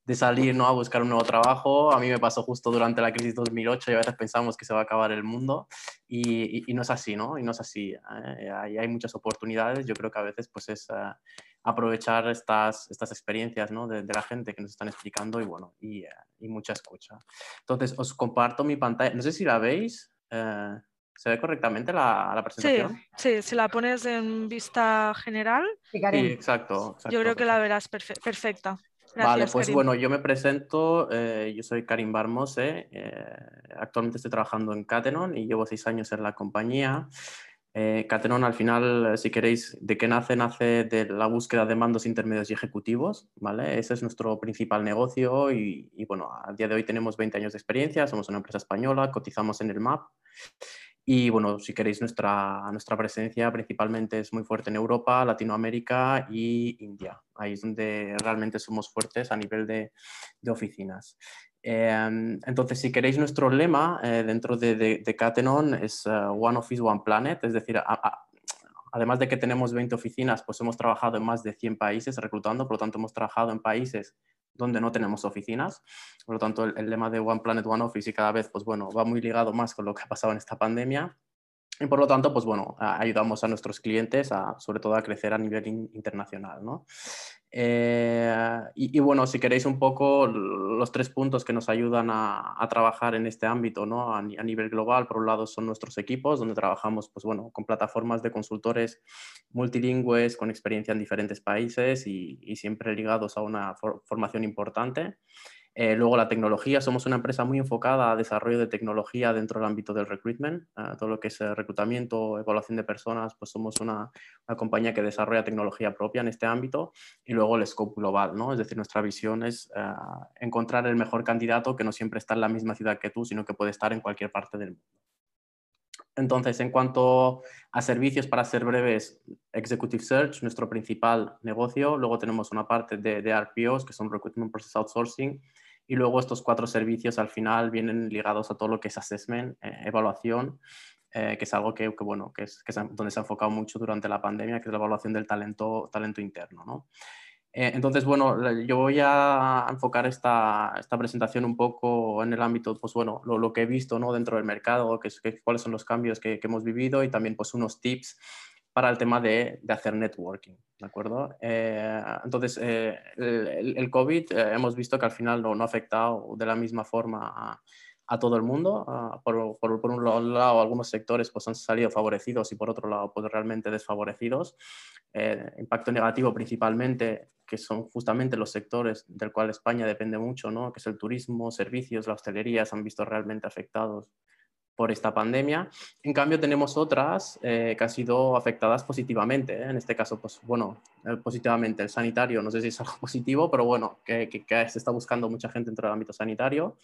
de salir ¿no? a buscar un nuevo trabajo. A mí me pasó justo durante la crisis 2008 y a veces pensamos que se va a acabar el mundo y, y, no es así, ¿no? Y no es así. ¿eh? Hay, hay, muchas oportunidades. Yo creo que a veces pues es uh, aprovechar estas, estas experiencias ¿no? de, de, la gente que nos están explicando y bueno, y, uh, y, mucha escucha. Entonces, os comparto mi pantalla. No sé si la veis. Uh, ¿Se ve correctamente la, la presentación? Sí, sí, si la pones en vista general. Sí, exacto, exacto, Yo creo que la verás perfe perfecta vale, pues bueno, yo me presento, eh, yo soy Karim Barmose, eh, actualmente estoy trabajando en Catenon y llevo seis años en la compañía. Eh, Catenon al final, si queréis, ¿de qué nace? Nace de la búsqueda de mandos intermedios y ejecutivos, ¿vale? Ese es nuestro principal negocio y, y bueno, a día de hoy tenemos 20 años de experiencia, somos una empresa española, cotizamos en el MAP y bueno, si queréis, nuestra, nuestra presencia principalmente es muy fuerte en Europa, Latinoamérica y India. Ahí es donde realmente somos fuertes a nivel de, oficinas. Em, entonces, si queréis, nuestro lema eh, dentro de, de, Catenon es eh, One Office, One Planet, es decir, además de que tenemos 20 oficinas, pues hemos trabajado en más de 100 países reclutando, por lo tanto hemos trabajado en países donde no tenemos oficinas. Por lo tanto, el, lema de One Planet, One Office y cada vez, pues bueno, va muy ligado más con lo que ha pasado en esta pandemia. Y por lo tanto, pues bueno, ayudamos a nuestros clientes a, sobre todo a crecer a nivel internacional, ¿no? Eh, y, bueno, si queréis un poco los tres puntos que nos ayudan a, trabajar en este ámbito ¿no? a, nivel global, por un lado son nuestros equipos, donde trabajamos pues bueno, con plataformas de consultores multilingües, con experiencia en diferentes países y, y siempre ligados a una formación importante. Eh, luego la tecnología, somos una empresa muy enfocada a desarrollo de tecnología dentro del ámbito del recruitment, todo lo que es reclutamiento, evaluación de personas, pues somos una, compañía que desarrolla tecnología propia en este ámbito. Y luego el scope global, ¿no? es decir, nuestra visión es eh, encontrar el mejor candidato que no siempre está en la misma ciudad que tú, sino que puede estar en cualquier parte del mundo. Entonces, en cuanto a servicios, para ser breves, Executive Search, nuestro principal negocio. Luego tenemos una parte de, de RPOs, que son Recruitment Process Outsourcing, y luego estos cuatro servicios al final vienen ligados a todo lo que es assessment, eh, evaluación, eh, que es algo que, bueno, que es, donde se ha enfocado mucho durante la pandemia, que es la evaluación del talento, talento interno. ¿no? Eh, entonces, bueno, yo voy a enfocar esta, esta, presentación un poco en el ámbito, pues bueno, lo, lo que he visto ¿no? dentro del mercado, que, que, cuáles son los cambios que, que hemos vivido y también pues unos tips para el tema de, de hacer networking, ¿de acuerdo? Eh, entonces, eh, el, COVID eh, hemos visto que al final no, no, ha afectado de la misma forma a, a todo el mundo. por, por, por, un lado, algunos sectores pues, han salido favorecidos y por otro lado, pues, realmente desfavorecidos. impacto negativo principalmente, que son justamente los sectores del cual España depende mucho, ¿no? que es el turismo, servicios, la hostelería, se han visto realmente afectados por esta pandemia. En cambio, tenemos otras eh, que han sido afectadas positivamente. ¿eh? En este caso, pues bueno, eh, positivamente el sanitario, no sé si es algo positivo, pero bueno, que, se está buscando mucha gente dentro del ámbito sanitario.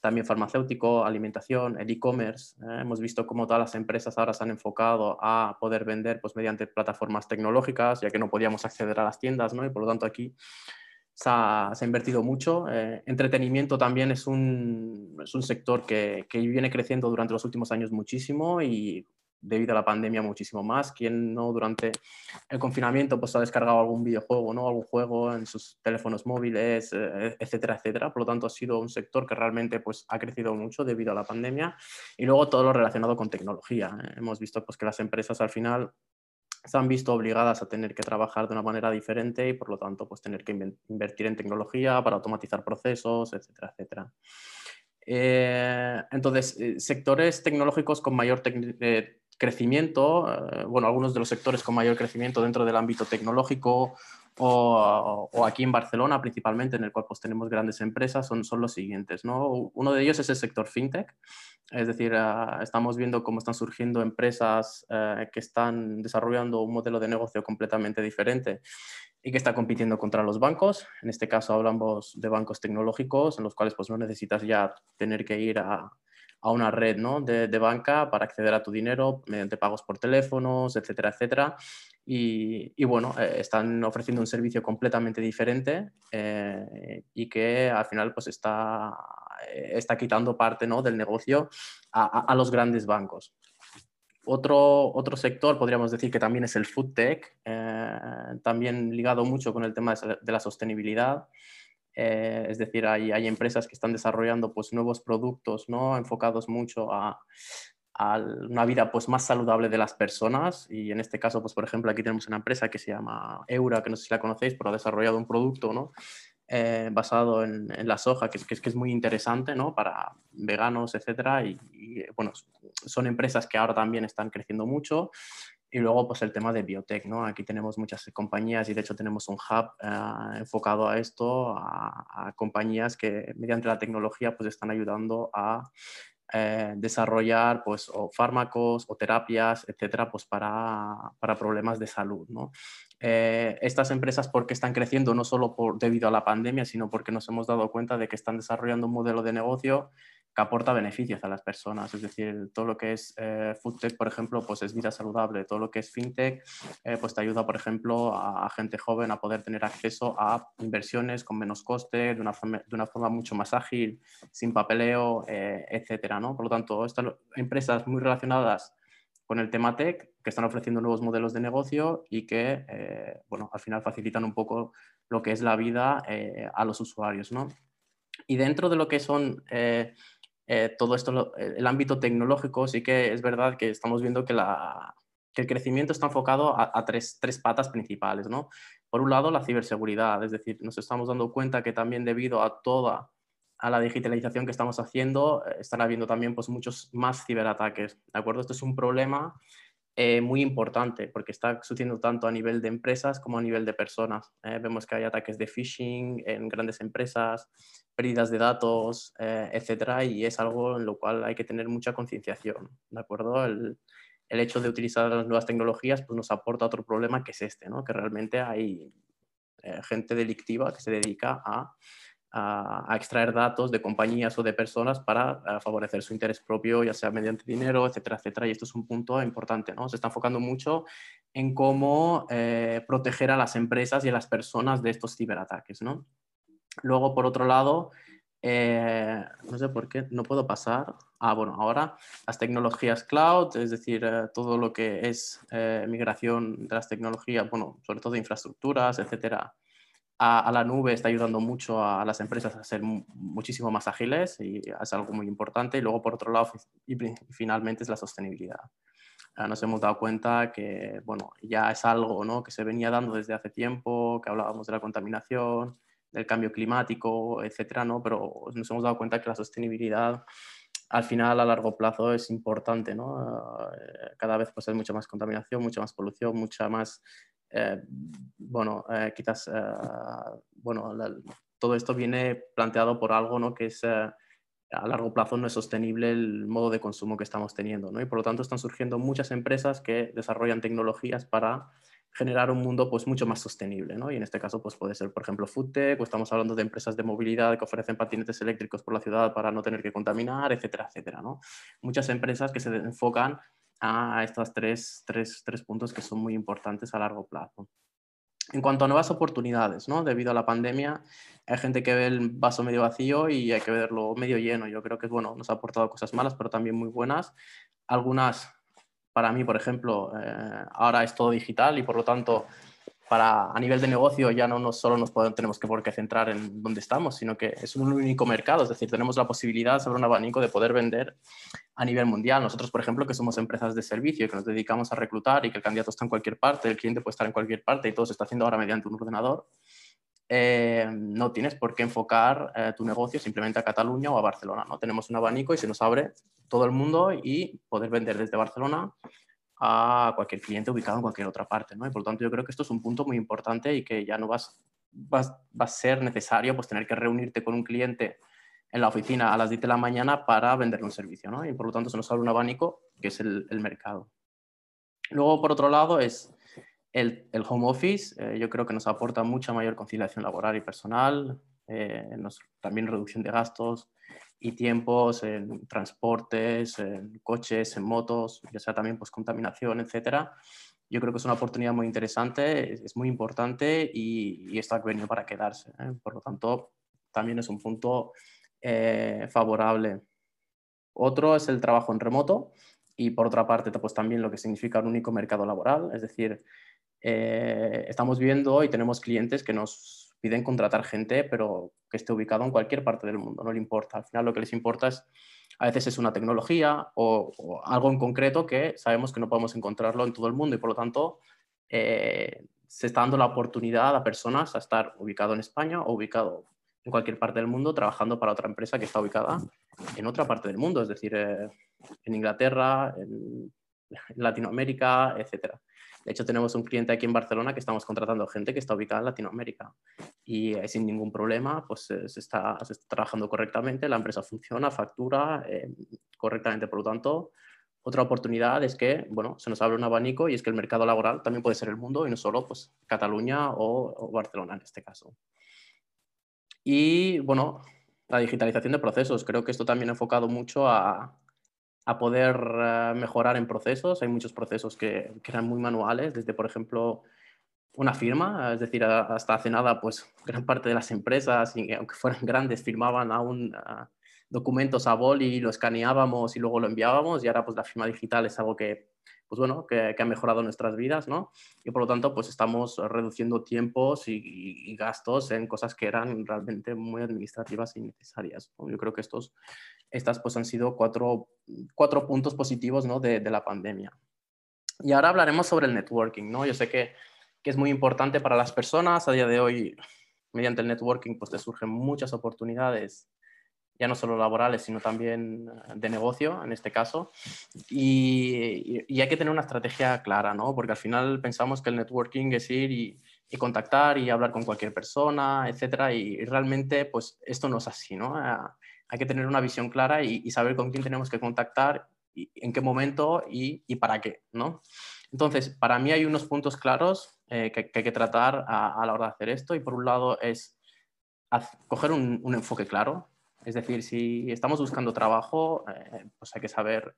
También farmacéutico, alimentación, el e-commerce. Hemos visto cómo todas las empresas ahora se han enfocado a poder vender pues, mediante plataformas tecnológicas, ya que no podíamos acceder a las tiendas, ¿no? Y por lo tanto aquí se ha, invertido mucho. Eh, entretenimiento también es un, es un sector que, que, viene creciendo durante los últimos años muchísimo y debido a la pandemia muchísimo más. Quien no durante el confinamiento pues ha descargado algún videojuego, ¿no? algún juego en sus teléfonos móviles, eh, etcétera, etcétera. Por lo tanto, ha sido un sector que realmente pues, ha crecido mucho debido a la pandemia. Y luego todo lo relacionado con tecnología. Hemos visto pues, que las empresas al final se han visto obligadas a tener que trabajar de una manera diferente y por lo tanto pues tener que invertir en tecnología para automatizar procesos, etcétera, etcétera. Eh, entonces, eh, sectores tecnológicos con mayor eh, crecimiento, bueno, algunos de los sectores con mayor crecimiento dentro del ámbito tecnológico o, aquí en Barcelona principalmente, en el cual pues, tenemos grandes empresas, son, son los siguientes. ¿no? Uno de ellos es el sector fintech, es decir, ah, estamos viendo cómo están surgiendo empresas eh, que están desarrollando un modelo de negocio completamente diferente y que está compitiendo contra los bancos. En este caso hablamos de bancos tecnológicos en los cuales pues, no necesitas ya tener que ir a, a una red ¿no? de, banca para acceder a tu dinero mediante pagos por teléfonos, etcétera, etcétera. Y, bueno, eh, están ofreciendo un servicio completamente diferente eh, y que al final pues está, eh, está quitando parte ¿no? del negocio a, a, los grandes bancos. Otro, otro sector, podríamos decir que también es el food tech, también ligado mucho con el tema de la sostenibilidad. Eh, es decir, hay, hay, empresas que están desarrollando pues, nuevos productos ¿no? enfocados mucho a, a, una vida pues, más saludable de las personas. Y en este caso, pues, por ejemplo, aquí tenemos una empresa que se llama Eura, que no sé si la conocéis, pero ha desarrollado un producto ¿no? Eh, basado en, en, la soja, que, que, que, es muy interesante ¿no? para veganos, etcétera. Y, y, bueno, son empresas que ahora también están creciendo mucho. Y luego, pues el tema de biotech, ¿no? Aquí tenemos muchas compañías y de hecho tenemos un hub eh, enfocado a esto, a, compañías que mediante la tecnología pues están ayudando a eh, desarrollar pues o fármacos o terapias, etcétera, pues para, para problemas de salud, ¿no? Eh, estas empresas porque están creciendo no solo por, debido a la pandemia, sino porque nos hemos dado cuenta de que están desarrollando un modelo de negocio que aporta beneficios a las personas. Es decir, todo lo que es eh, foodtech, por ejemplo, pues es vida saludable. Todo lo que es fintech, eh, pues te ayuda, por ejemplo, a, gente joven a poder tener acceso a inversiones con menos coste, de una forma, mucho más ágil, sin papeleo, eh, etcétera. ¿no? Por lo tanto, estas empresas muy relacionadas con el tema tech, que están ofreciendo nuevos modelos de negocio y que, eh, bueno, al final facilitan un poco lo que es la vida a los usuarios, ¿no? Y dentro de lo que son eh, todo esto, eh, el ámbito tecnológico, sí que es verdad que estamos viendo que, la, que el crecimiento está enfocado a, tres, tres, patas principales. ¿no? Por un lado, la ciberseguridad, es decir, nos estamos dando cuenta que también debido a toda a la digitalización que estamos haciendo, eh, están habiendo también pues, muchos más ciberataques. ¿de acuerdo? Esto es un problema eh, muy importante porque está sucediendo tanto a nivel de empresas como a nivel de personas. Eh, vemos que hay ataques de phishing en grandes empresas, pérdidas de datos, eh, etcétera, y es algo en lo cual hay que tener mucha concienciación. ¿de acuerdo? El, el, hecho de utilizar las nuevas tecnologías pues, nos aporta otro problema que es este, ¿no? que realmente hay gente delictiva que se dedica a a, extraer datos de compañías o de personas para favorecer su interés propio, ya sea mediante dinero, etcétera, etcétera. Y esto es un punto importante, ¿no? Se está enfocando mucho en cómo eh, proteger a las empresas y a las personas de estos ciberataques, ¿no? Luego, por otro lado, eh, no sé por qué, no puedo pasar. Ah, bueno, ahora las tecnologías cloud, es decir, eh, todo lo que es migración de las tecnologías, bueno, sobre todo infraestructuras, etcétera, a, la nube está ayudando mucho a las empresas a ser muchísimo más ágiles y es algo muy importante. Y luego, por otro lado, y finalmente es la sostenibilidad. nos hemos dado cuenta que bueno, ya es algo ¿no? que se venía dando desde hace tiempo, que hablábamos de la contaminación, del cambio climático, etcétera, ¿no? pero nos hemos dado cuenta que la sostenibilidad al final a largo plazo es importante. ¿no? cada vez pues, hay mucha más contaminación, mucha más polución, mucha más eh, bueno, eh, quizás, eh, bueno, todo esto viene planteado por algo ¿no? que es a largo plazo no es sostenible el modo de consumo que estamos teniendo, ¿no? Y por lo tanto están surgiendo muchas empresas que desarrollan tecnologías para generar un mundo pues mucho más sostenible, ¿no? Y en este caso pues puede ser, por ejemplo, FoodTech, o estamos hablando de empresas de movilidad que ofrecen patinetes eléctricos por la ciudad para no tener que contaminar, etcétera, etcétera, ¿no? Muchas empresas que se enfocan a estos tres, tres, tres puntos que son muy importantes a largo plazo. En cuanto a nuevas oportunidades, ¿no? debido a la pandemia, hay gente que ve el vaso medio vacío y hay que verlo medio lleno. Yo creo que bueno, nos ha aportado cosas malas, pero también muy buenas. Algunas, para mí, por ejemplo, eh, ahora es todo digital y por lo tanto para, a nivel de negocio ya no solo nos tenemos que por qué centrar en dónde estamos, sino que es un único mercado, es decir, tenemos la posibilidad sobre un abanico de poder vender a nivel mundial. Nosotros, por ejemplo, que somos empresas de servicio que nos dedicamos a reclutar y que el candidato está en cualquier parte, el cliente puede estar en cualquier parte y todo se está haciendo ahora mediante un ordenador, eh, no tienes por qué enfocar eh, tu negocio simplemente a Cataluña o a Barcelona. ¿no? Tenemos un abanico y se nos abre todo el mundo y poder vender desde Barcelona a cualquier cliente ubicado en cualquier otra parte. ¿no? Y por lo tanto, yo creo que esto es un punto muy importante y que ya no vas, vas va a ser necesario pues, tener que reunirte con un cliente en la oficina a las 10 de la mañana para venderle un servicio. ¿no? Y por lo tanto, se nos abre un abanico que es el, mercado. Luego, por otro lado, es el, el home office. Eh, yo creo que nos aporta mucha mayor conciliación laboral y personal, eh, también reducción de gastos, y tiempos en transportes, en coches, en motos, ya sea también pues, contaminación, etcétera. Yo creo que es una oportunidad muy interesante, es, muy importante y, y, esto ha venido para quedarse. ¿eh? Por lo tanto, también es un punto eh, favorable. Otro es el trabajo en remoto y por otra parte, pues también lo que significa un único mercado laboral, es decir, eh, estamos viendo y tenemos clientes que nos piden contratar gente, pero que esté ubicado en cualquier parte del mundo, no le importa. Al final lo que les importa es, a veces es una tecnología o, algo en concreto que sabemos que no podemos encontrarlo en todo el mundo y por lo tanto eh, se está dando la oportunidad a personas a estar ubicado en España o ubicado en cualquier parte del mundo trabajando para otra empresa que está ubicada en otra parte del mundo, es decir, eh, en Inglaterra, en Latinoamérica, etcétera. De hecho, tenemos un cliente aquí en Barcelona que estamos contratando gente que está ubicada en Latinoamérica y eh, sin ningún problema, pues eh, se, está, trabajando correctamente, la empresa funciona, factura eh, correctamente. Por lo tanto, otra oportunidad es que, bueno, se nos abre un abanico y es que el mercado laboral también puede ser el mundo y no solo pues, Cataluña o, o Barcelona en este caso. Y, bueno, la digitalización de procesos. Creo que esto también ha enfocado mucho a, a poder eh, mejorar en procesos. Hay muchos procesos que, que, eran muy manuales, desde, por ejemplo, una firma, es decir, hasta hace nada, pues gran parte de las empresas, aunque fueran grandes, firmaban aún documentos a boli, lo escaneábamos y luego lo enviábamos, y ahora pues la firma digital es algo que, pues bueno, que, ha mejorado nuestras vidas, ¿no? Y por lo tanto, pues estamos reduciendo tiempos y, gastos en cosas que eran realmente muy administrativas y innecesarias. ¿no? Yo creo que estos estas pues han sido cuatro, cuatro puntos positivos ¿no? de, de, la pandemia. Y ahora hablaremos sobre el networking. ¿no? Yo sé que, que, es muy importante para las personas. A día de hoy, mediante el networking, pues te surgen muchas oportunidades, ya no solo laborales, sino también eh, de negocio, en este caso. Y, y hay que tener una estrategia clara, ¿no? porque al final pensamos que el networking es ir y, contactar y hablar con cualquier persona, etcétera, y, realmente pues esto no es así, ¿no? hay que tener una visión clara y, saber con quién tenemos que contactar, en qué momento y, para qué, ¿no? Entonces, para mí hay unos puntos claros eh, que, hay que tratar a, la hora de hacer esto y por un lado es coger un enfoque claro, es decir, si estamos buscando trabajo, eh, pues hay que saber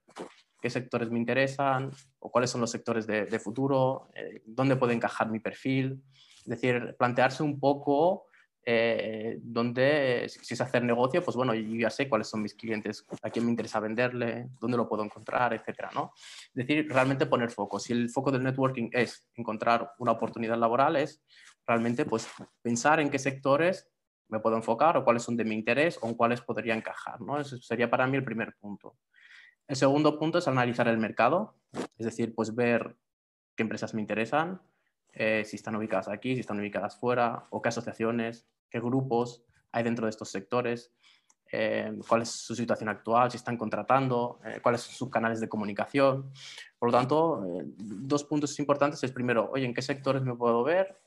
qué sectores me interesan o cuáles son los sectores de, futuro, eh, dónde puede encajar mi perfil. Es decir, plantearse un poco eh, donde si es hacer negocio, pues bueno, yo ya sé cuáles son mis clientes, a quién me interesa venderle, dónde lo puedo encontrar, etcétera, ¿no? Es decir, realmente poner foco. Si el foco del networking es encontrar una oportunidad laboral, es realmente pues pensar en qué sectores me puedo enfocar o cuáles son de mi interés o en cuáles podría encajar, ¿no? Ese sería para mí el primer punto. El segundo punto es analizar el mercado, es decir, pues ver qué empresas me interesan, eh, si están ubicadas aquí, si están ubicadas fuera, o qué asociaciones, qué grupos hay dentro de estos sectores, eh, cuál es su situación actual, si están contratando, eh, cuáles son sus canales de comunicación. Por lo tanto, eh, dos puntos importantes es primero, oye, ¿en qué sectores me puedo ver?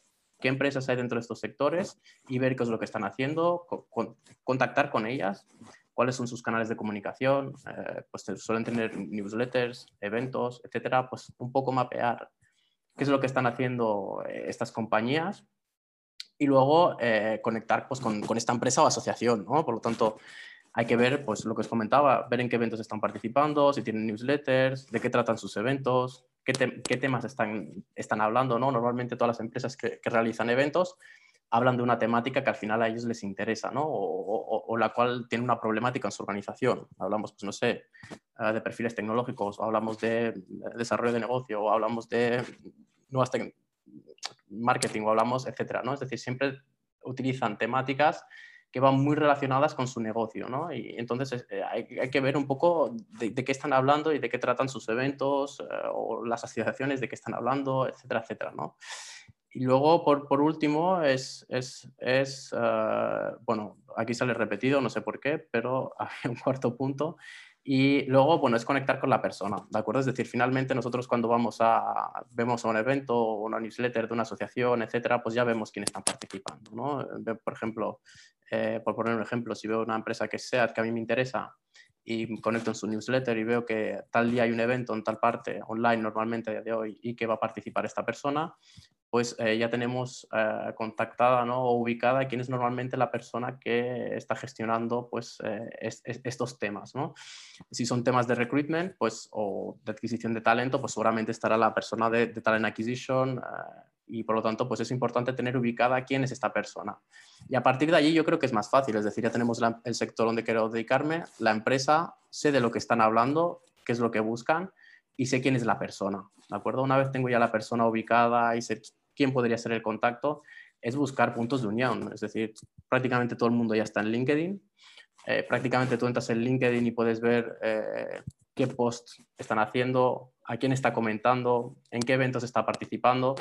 ¿Qué empresas hay dentro de estos sectores? Y ver qué es lo que están haciendo, con, contactar con ellas, cuáles son sus canales de comunicación, eh, pues suelen tener newsletters, eventos, etcétera, pues un poco mapear qué es lo que están haciendo eh, estas compañías y luego eh, conectar pues, con, con, esta empresa o asociación. ¿no? Por lo tanto, hay que ver, pues lo que os comentaba, ver en qué eventos están participando, si tienen newsletters, de qué tratan sus eventos, qué, temas están, están hablando, ¿no? Normalmente todas las empresas que, realizan eventos hablan de una temática que al final a ellos les interesa, ¿no? O, la cual tiene una problemática en su organización. Hablamos, pues no sé, eh, de perfiles tecnológicos, o hablamos de desarrollo de negocio, o hablamos de nuevas marketing, o hablamos, etcétera, ¿no? Es decir, siempre utilizan temáticas que van muy relacionadas con su negocio, ¿no? Y entonces eh, hay, que ver un poco de, qué están hablando y de qué tratan sus eventos eh, o las asociaciones de qué están hablando, etcétera, etcétera, ¿no? Y luego, por, por último, es, es, es eh, bueno, aquí sale repetido, no sé por qué, pero hay un cuarto punto, y luego, bueno, es conectar con la persona, ¿de acuerdo? Es decir, finalmente nosotros cuando vamos a, vemos a un evento o una newsletter de una asociación, etcétera, pues ya vemos quién está participando, ¿no? Por ejemplo, eh, por poner un ejemplo, si veo una empresa que sea que a mí me interesa y conecto en su newsletter y veo que tal día hay un evento en tal parte online normalmente a día de hoy y que va a participar esta persona, pues eh, ya tenemos eh, contactada ¿no? o ubicada quién es normalmente la persona que está gestionando pues, eh, estos temas. ¿no? Si son temas de recruitment pues, o de adquisición de talento, pues seguramente estará la persona de, Talent Acquisition y por lo tanto pues es importante tener ubicada quién es esta persona. Y a partir de allí yo creo que es más fácil, es decir, ya tenemos el sector donde quiero dedicarme, la empresa, sé de lo que están hablando, qué es lo que buscan y sé quién es la persona. ¿De acuerdo? Una vez tengo ya la persona ubicada y sé quién podría ser el contacto, es buscar puntos de unión. Es decir, prácticamente todo el mundo ya está en LinkedIn. Eh, prácticamente tú entras en LinkedIn y puedes ver eh, qué posts están haciendo, a quién está comentando, en qué eventos está participando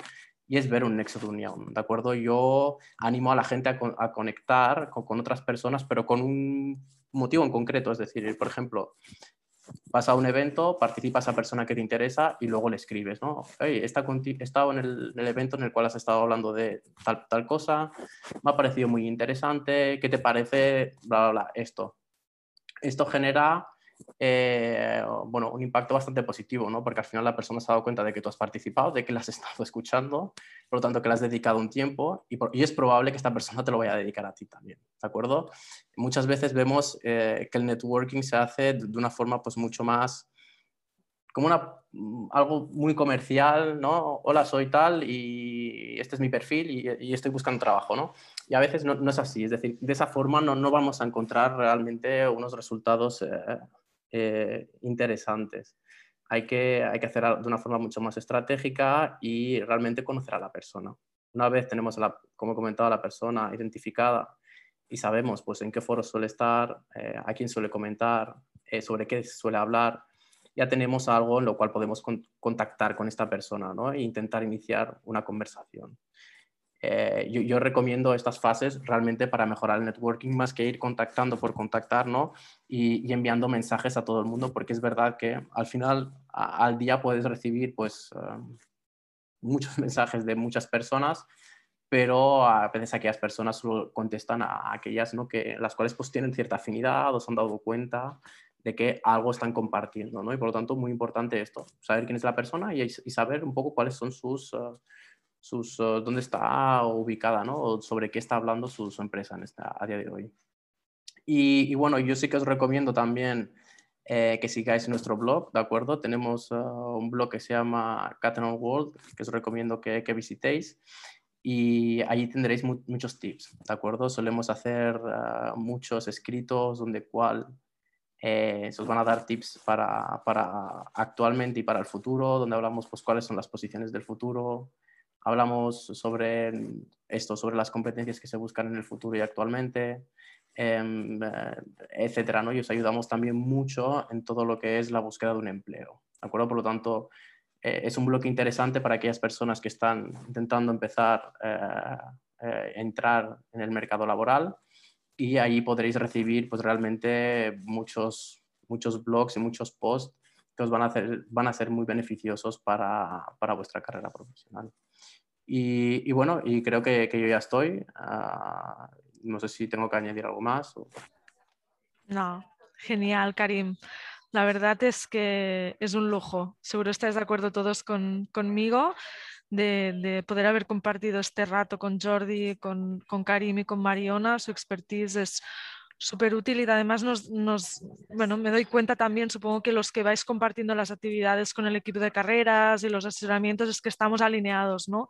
y es ver un nexo de unión, ¿de acuerdo? Yo animo a la gente a, conectar con, con, otras personas, pero con un motivo en concreto, es decir, por ejemplo, vas a un evento, participa esa persona que te interesa y luego le escribes, ¿no? Hey, he estado en el, evento en el cual has estado hablando de tal, tal cosa, me ha parecido muy interesante, ¿qué te parece? Bla, bla, bla, esto. Esto genera eh, bueno, un impacto bastante positivo, ¿no? porque al final la persona se ha dado cuenta de que tú has participado, de que la has estado escuchando, por lo tanto que le has dedicado un tiempo y, es probable que esta persona te lo vaya a dedicar a ti también, ¿de acuerdo? Muchas veces vemos eh, que el networking se hace de una forma pues mucho más como una, mm, algo muy comercial, ¿no? Hola, soy tal y este es mi perfil y, estoy buscando trabajo, ¿no? Y a veces no, no, es así, es decir, de esa forma no, no vamos a encontrar realmente unos resultados eh, eh, interesantes. Hay que, hay que hacer de una forma mucho más estratégica y realmente conocer a la persona. Una vez tenemos, la, como he comentado, a la persona identificada y sabemos pues, en qué foro suele estar, eh, a quién suele comentar, eh, sobre qué suele hablar, ya tenemos algo en lo cual podemos contactar con esta persona ¿no? e intentar iniciar una conversación. Eh, yo, recomiendo estas fases realmente para mejorar el networking más que ir contactando por contactar ¿no? y, enviando mensajes a todo el mundo porque es verdad que al final al día puedes recibir pues eh, muchos mensajes de muchas personas pero a veces aquellas personas solo contestan a aquellas ¿no? que las cuales pues tienen cierta afinidad o se han dado cuenta de que algo están compartiendo ¿no? y por lo tanto muy importante esto saber quién es la persona y, saber un poco cuáles son sus eh, sus, eh, dónde está ubicada, ¿no? O sobre qué está hablando su, empresa en esta, a día de hoy. Y, bueno, yo sí que os recomiendo también eh, que sigáis nuestro blog, ¿de acuerdo? Tenemos eh, un blog que se llama Catenon World, que os recomiendo que, que visitéis y allí tendréis muchos tips, ¿de acuerdo? Solemos hacer muchos escritos donde cual se os van a dar tips para, para, actualmente y para el futuro, donde hablamos pues cuáles son las posiciones del futuro, hablamos sobre esto, sobre las competencias que se buscan en el futuro y actualmente, em, eh, etcétera, ¿no? Y os ayudamos también mucho en todo lo que es la búsqueda de un empleo, ¿de acuerdo? Por lo tanto, eh, es un bloque interesante para aquellas personas que están intentando empezar a eh, entrar en el mercado laboral y ahí podréis recibir pues realmente muchos, muchos blogs y muchos posts que os van a, hacer, van a ser muy beneficiosos para, para vuestra carrera profesional. Y, bueno, y creo que, yo ya estoy. Ah, no sé si tengo que añadir algo más. No, genial, Karim. La verdad es que es un lujo. Seguro estáis de acuerdo todos con, conmigo de, de, poder haber compartido este rato con Jordi, con, con Karim y con Mariona. Su expertise es súper útil y además nos, nos, bueno, me doy cuenta también, supongo que los que vais compartiendo las actividades con el equipo de carreras y los asesoramientos es que estamos alineados, ¿no?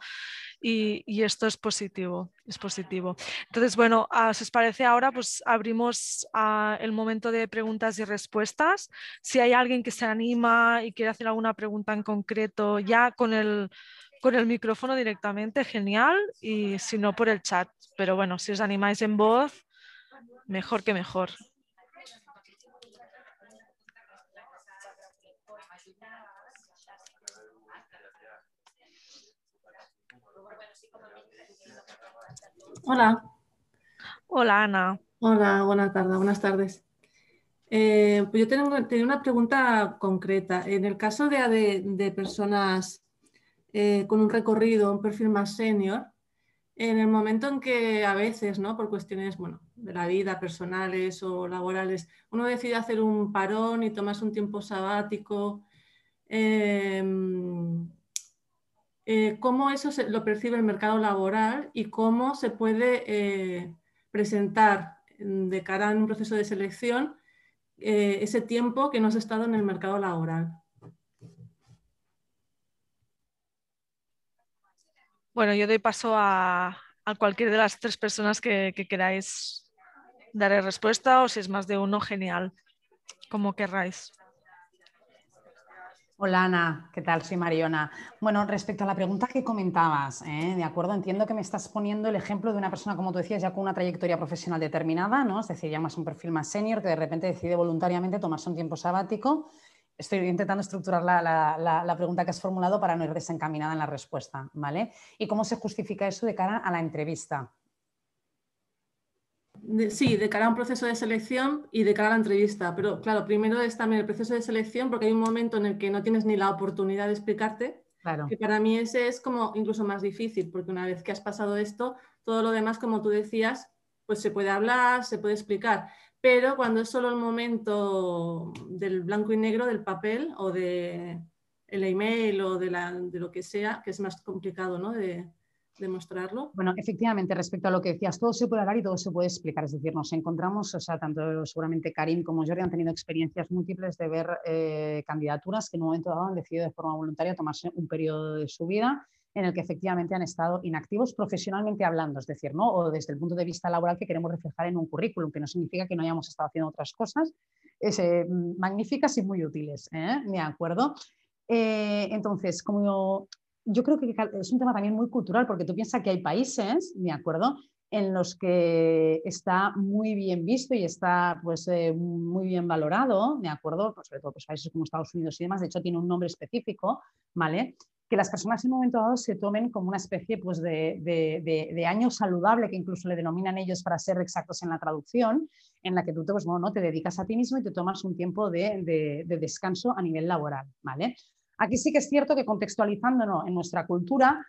Y, esto es positivo, es positivo. Entonces, bueno, ah, si os parece ahora, pues abrimos ah, el momento de preguntas y respuestas. Si hay alguien que se anima y quiere hacer alguna pregunta en concreto, ya con el, con el micrófono directamente, genial, y si no, por el chat. Pero bueno, si os animáis en voz, mejor que mejor. Hola. Hola, Ana. Hola, buenas tardes. Buenas tardes. Eh, pues yo tengo, una pregunta concreta. En el caso de, de personas eh, con un recorrido, un perfil más senior, en el momento en que a veces, ¿no? por cuestiones bueno, de la vida, personales o laborales, uno decide hacer un parón y tomarse un tiempo sabático, em, eh, cómo eso lo percibe el mercado laboral y cómo se puede eh, presentar de cara a un proceso de selección ese tiempo que no has estado en el mercado laboral. Bueno, yo doy paso a, cualquier de las tres personas que, queráis dar respuesta o si es más de uno, genial, como querráis. Hola Ana, ¿qué tal? Soy Mariona. Bueno, respecto a la pregunta que comentabas, ¿eh? de acuerdo, entiendo que me estás poniendo el ejemplo de una persona, como tú decías, ya con una trayectoria profesional determinada, ¿no? Es decir, ya más un perfil más senior que de repente decide voluntariamente tomarse un tiempo sabático estoy intentando estructurar la, pregunta que has formulado para no ir desencaminada en la respuesta, ¿vale? ¿Y cómo se justifica eso de cara a la entrevista? sí, de cara a un proceso de selección y de cara a la entrevista. Pero claro, primero es también el proceso de selección porque hay un momento en el que no tienes ni la oportunidad de explicarte. Claro. Que para mí ese es como incluso más difícil porque una vez que has pasado esto, todo lo demás, como tú decías, pues se puede hablar, se puede explicar pero cuando es solo el momento del blanco y negro del papel o de el email o de, lo que sea, que es más complicado ¿no? de, demostrarlo. Bueno, efectivamente, respecto a lo que decías, todo se puede hablar y todo se puede explicar. Es decir, nos encontramos, o sea, tanto seguramente Karim como Jordi han tenido experiencias múltiples de ver eh, candidaturas que en un momento dado han decidido de forma voluntaria tomarse un periodo de su vida en el que efectivamente han estado inactivos profesionalmente hablando, es decir, ¿no? o desde el punto de vista laboral que queremos reflejar en un currículum, que no significa que no hayamos estado haciendo otras cosas es, magníficas y muy útiles, ¿eh? ¿de acuerdo? Eh, entonces, como yo, creo que es un tema también muy cultural, porque tú piensas que hay países, ¿de acuerdo?, en los que está muy bien visto y está pues, eh, muy bien valorado, ¿de acuerdo? Pues sobre todo pues, países como Estados Unidos y demás, de hecho tiene un nombre específico, ¿vale? Que las personas en un momento dado se tomen como una especie pues, de, año saludable, que incluso le denominan ellos para ser exactos en la traducción, en la que tú te, pues, ¿no? te dedicas a ti mismo y te tomas un tiempo de, descanso a nivel laboral. ¿vale? Aquí sí que es cierto que contextualizándonos en nuestra cultura,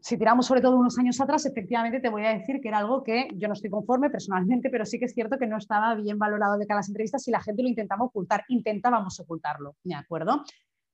si tiramos sobre todo unos años atrás, efectivamente te voy a decir que era algo que yo no estoy conforme personalmente, pero sí que es cierto que no estaba bien valorado de cada las entrevistas y la gente lo intentaba ocultar, intentábamos ocultarlo, ¿de acuerdo?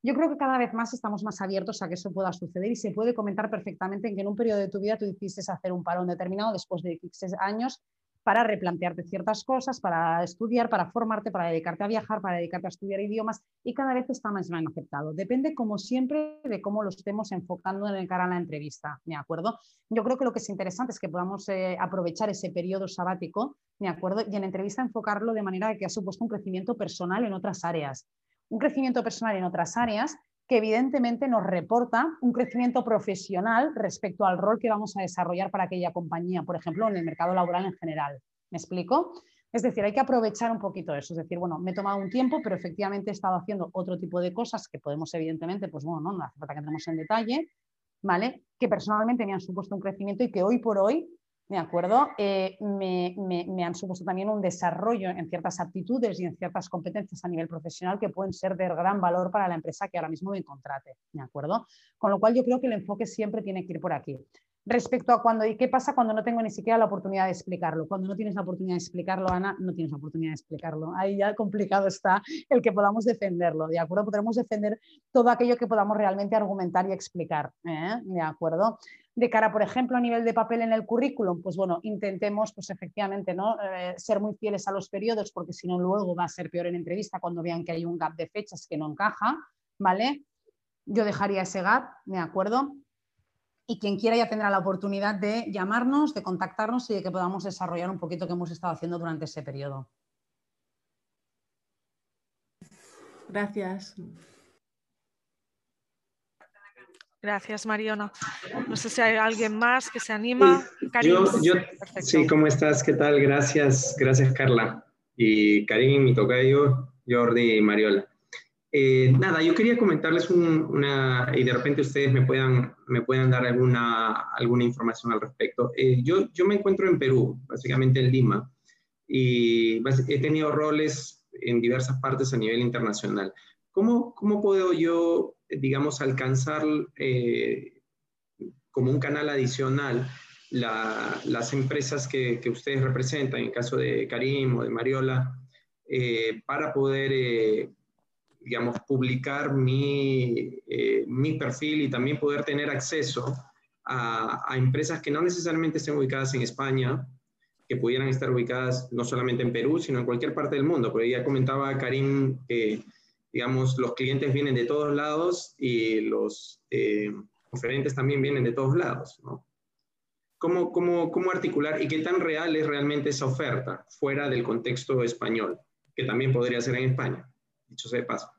Yo creo que cada vez más estamos más abiertos a que eso pueda suceder y se puede comentar perfectamente en que en un periodo de tu vida tú decidiste hacer un parón determinado después de X años para replantearte ciertas cosas, para estudiar, para formarte, para dedicarte a viajar, para dedicarte a estudiar idiomas y cada vez está más bien aceptado. Depende, como siempre, de cómo lo estemos enfocando en el cara a la entrevista, ¿de acuerdo? Yo creo que lo que es interesante es que podamos eh, aprovechar ese periodo sabático, ¿de acuerdo? Y en entrevista enfocarlo de manera que ha supuesto un crecimiento personal en otras áreas un crecimiento personal en otras áreas que evidentemente nos reporta un crecimiento profesional respecto al rol que vamos a desarrollar para aquella compañía, por ejemplo, en el mercado laboral en general. ¿Me explico? Es decir, hay que aprovechar un poquito eso. Es decir, bueno, me he tomado un tiempo, pero efectivamente he estado haciendo otro tipo de cosas que podemos, evidentemente, pues bueno, no, no hace falta que entremos en detalle, ¿vale? Que personalmente me han supuesto un crecimiento y que hoy por hoy ¿de acuerdo? Eh, me, han supuesto también un desarrollo en ciertas aptitudes y en ciertas competencias a nivel profesional que pueden ser de gran valor para la empresa que ahora mismo me contrate, ¿de acuerdo? Con lo cual yo creo que el enfoque siempre tiene que ir por aquí. Respecto a cuando y qué pasa cuando no tengo ni siquiera la oportunidad de explicarlo. Cuando no tienes la oportunidad de explicarlo, Ana, no tienes la oportunidad de explicarlo. Ahí ya complicado está el que podamos defenderlo, ¿de acuerdo? Podremos defender todo aquello que podamos realmente argumentar y explicar, ¿eh? ¿de acuerdo? De cara, por ejemplo, a nivel de papel en el currículum, pues bueno, intentemos, pues efectivamente, ¿no? Eh, ser muy fieles a los periodos, porque si no luego va a ser peor en entrevista cuando vean que hay un gap de fechas que no encaja, ¿vale? Yo dejaría ese gap, ¿de acuerdo? Y quien quiera ya tendrá la oportunidad de llamarnos, de contactarnos y de que podamos desarrollar un poquito que hemos estado haciendo durante ese periodo. Gracias. Gracias, Mariona. No sé si hay alguien más que se anima. Sí, ¿cómo estás? ¿Qué tal? Gracias, gracias, Carla. Y Karim, mi tocayo, Jordi y Mariola. Eh, nada, yo quería comentarles una, y de repente ustedes me puedan, me puedan dar alguna, alguna información al respecto. Eh, yo, yo me encuentro en Perú, básicamente en Lima, y he tenido roles en diversas partes a nivel internacional. ¿Cómo, cómo puedo yo, digamos, alcanzar eh, como un canal adicional las empresas que, que, ustedes representan, en el caso de Karim o de Mariola, para poder digamos, publicar mi, eh, mi perfil y también poder tener acceso a, a, empresas que no necesariamente estén ubicadas en España, que pudieran estar ubicadas no solamente en Perú, sino en cualquier parte del mundo. Porque ya comentaba Karim que, digamos, los clientes vienen de todos lados y los eh, oferentes también vienen de todos lados, ¿no? ¿Cómo, cómo, ¿Cómo articular y qué tan real es realmente esa oferta fuera del contexto español, que también podría ser en España? Dicho sea de paso.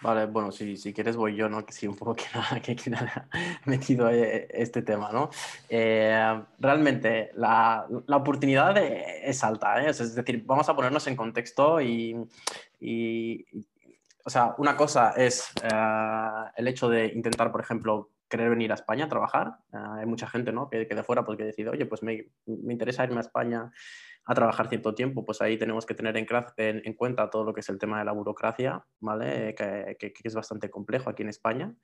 Vale, bueno, si, si quieres voy yo, ¿no? Que sí, un poco que, que, que metido eh, este tema, ¿no? Eh, realmente la, la, oportunidad es alta, ¿eh? Es decir, vamos a ponernos en contexto y, y o sea, una cosa es eh, el hecho de intentar, por ejemplo, querer venir a España a trabajar. Ah, hay mucha gente ¿no? que, que, de fuera pues, que decide, oye, pues me, me, interesa irme a España a trabajar cierto tiempo, pues ahí tenemos que tener en, en, en cuenta todo lo que es el tema de la burocracia, ¿vale? Que, que, que es bastante complejo aquí en España.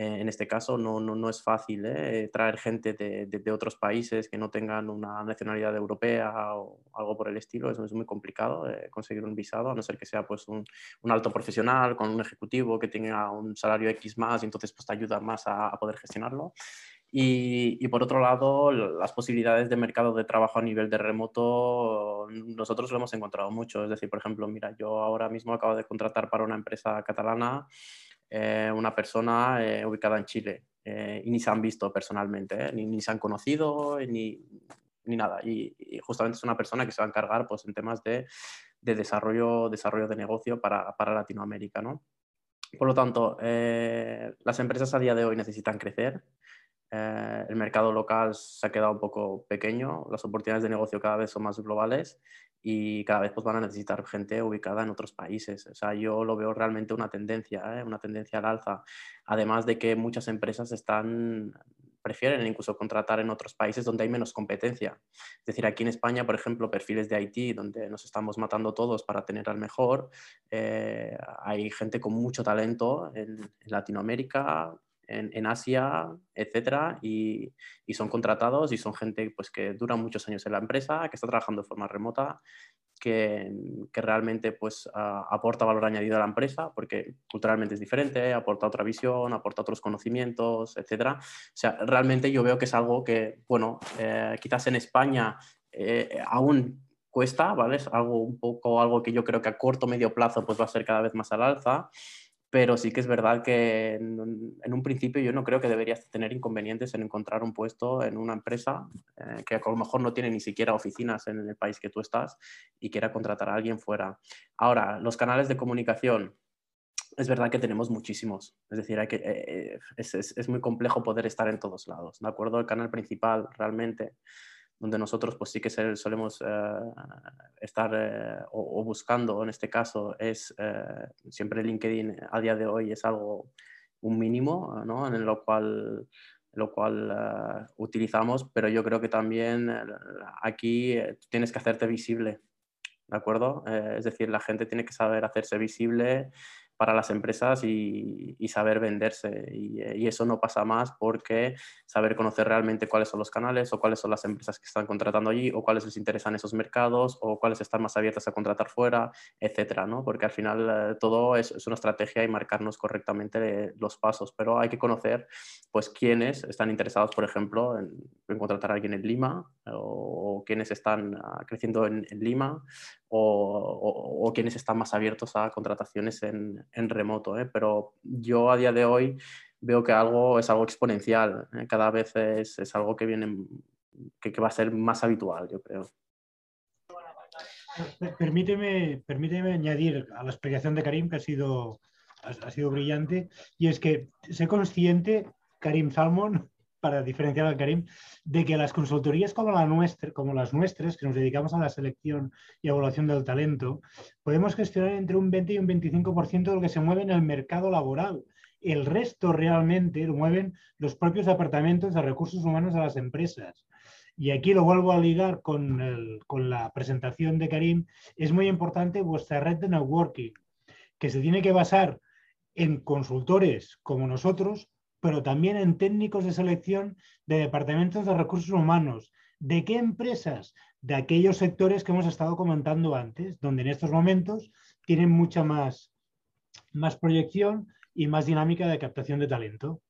Eh, en este caso no, no, no es fácil ¿eh? traer gente de, de, de, otros países que no tengan una nacionalidad europea o algo por el estilo. Eso es muy complicado eh, conseguir un visado, a no ser que sea pues, un, un, alto profesional con un ejecutivo que tenga un salario X más y entonces pues, te ayuda más a, a poder gestionarlo. Y, y, por otro lado, las posibilidades de mercado de trabajo a nivel de remoto, nosotros lo hemos encontrado mucho. Es decir, por ejemplo, mira, yo ahora mismo acabo de contratar para una empresa catalana eh, una persona eh, ubicada en Chile eh, y ni se han visto personalmente, ni, ni, se han conocido, ni, ni nada. Y, y, justamente es una persona que se va a encargar pues, en temas de, de desarrollo, desarrollo de negocio para, para Latinoamérica. ¿no? Por lo tanto, las empresas a día de hoy necesitan crecer, eh, el mercado local se ha quedado un poco pequeño, las oportunidades de negocio cada vez son más globales y cada vez pues, van a necesitar gente ubicada en otros países. O sea, yo lo veo realmente una tendencia, ¿eh? una tendencia al alza. Además de que muchas empresas están prefieren incluso contratar en otros países donde hay menos competencia. Es decir, aquí en España, por ejemplo, perfiles de IT, donde nos estamos matando todos para tener al mejor, eh, hay gente con mucho talento en, en Latinoamérica, en, Asia, etcétera, y, y, son contratados y son gente pues, que dura muchos años en la empresa, que está trabajando de forma remota, que, que realmente pues, aporta valor añadido a la empresa, porque culturalmente es diferente, aporta otra visión, aporta otros conocimientos, etcétera. O sea, realmente yo veo que es algo que, bueno, eh, quizás en España eh, aún cuesta, ¿vale? Es algo un poco, algo que yo creo que a corto medio plazo pues va a ser cada vez más al alza pero sí que es verdad que en, un principio yo no creo que deberías tener inconvenientes en encontrar un puesto en una empresa eh, que a lo mejor no tiene ni siquiera oficinas en el país que tú estás y quiera contratar a alguien fuera. Ahora, los canales de comunicación, es verdad que tenemos muchísimos, es decir, hay que, eh, eh es, es, es muy complejo poder estar en todos lados, ¿de acuerdo? El canal principal realmente donde nosotros pues sí que solemos eh, estar eh, o, o, buscando, en este caso, es eh, siempre LinkedIn a día de hoy es algo, un mínimo, ¿no? En lo cual, lo cual utilizamos, pero yo creo que también aquí tienes que hacerte visible, ¿de acuerdo? es decir, la gente tiene que saber hacerse visible, para las empresas y, saber venderse. Y, eso no pasa más porque saber conocer realmente cuáles son los canales o cuáles son las empresas que están contratando allí o cuáles les interesan esos mercados o cuáles están más abiertas a contratar fuera, etcétera, ¿no? Porque al final eh, todo es, es, una estrategia y marcarnos correctamente los pasos, pero hay que conocer pues quiénes están interesados, por ejemplo, en, contratar a alguien en Lima o, quiénes están ah, creciendo en, Lima o, o, quienes están más abiertos a contrataciones en, en remoto. ¿eh? Pero yo a día de hoy veo que algo es algo exponencial. ¿eh? Cada vez es, es, algo que viene que, que va a ser más habitual, yo creo. Permíteme, permíteme añadir a la explicación de Karim, que ha sido, ha, sido brillante, y es que sé consciente, Karim Salmon, para diferenciar al Karim, de que las consultorías como, la nuestra, como las nuestras, que nos dedicamos a la selección y evaluación del talento, podemos gestionar entre un 20 y un 25% de lo que se mueve en el mercado laboral. El resto realmente lo mueven los propios departamentos de recursos humanos de las empresas. Y aquí lo vuelvo a ligar con, con la presentación de Karim. Es muy importante vuestra red de networking, que se tiene que basar en consultores como nosotros, pero también en técnicos de selección de departamentos de recursos humanos. ¿De qué empresas? De aquellos sectores que hemos estado comentando antes, donde en estos momentos tienen mucha más, más proyección y más dinámica de captación de talento.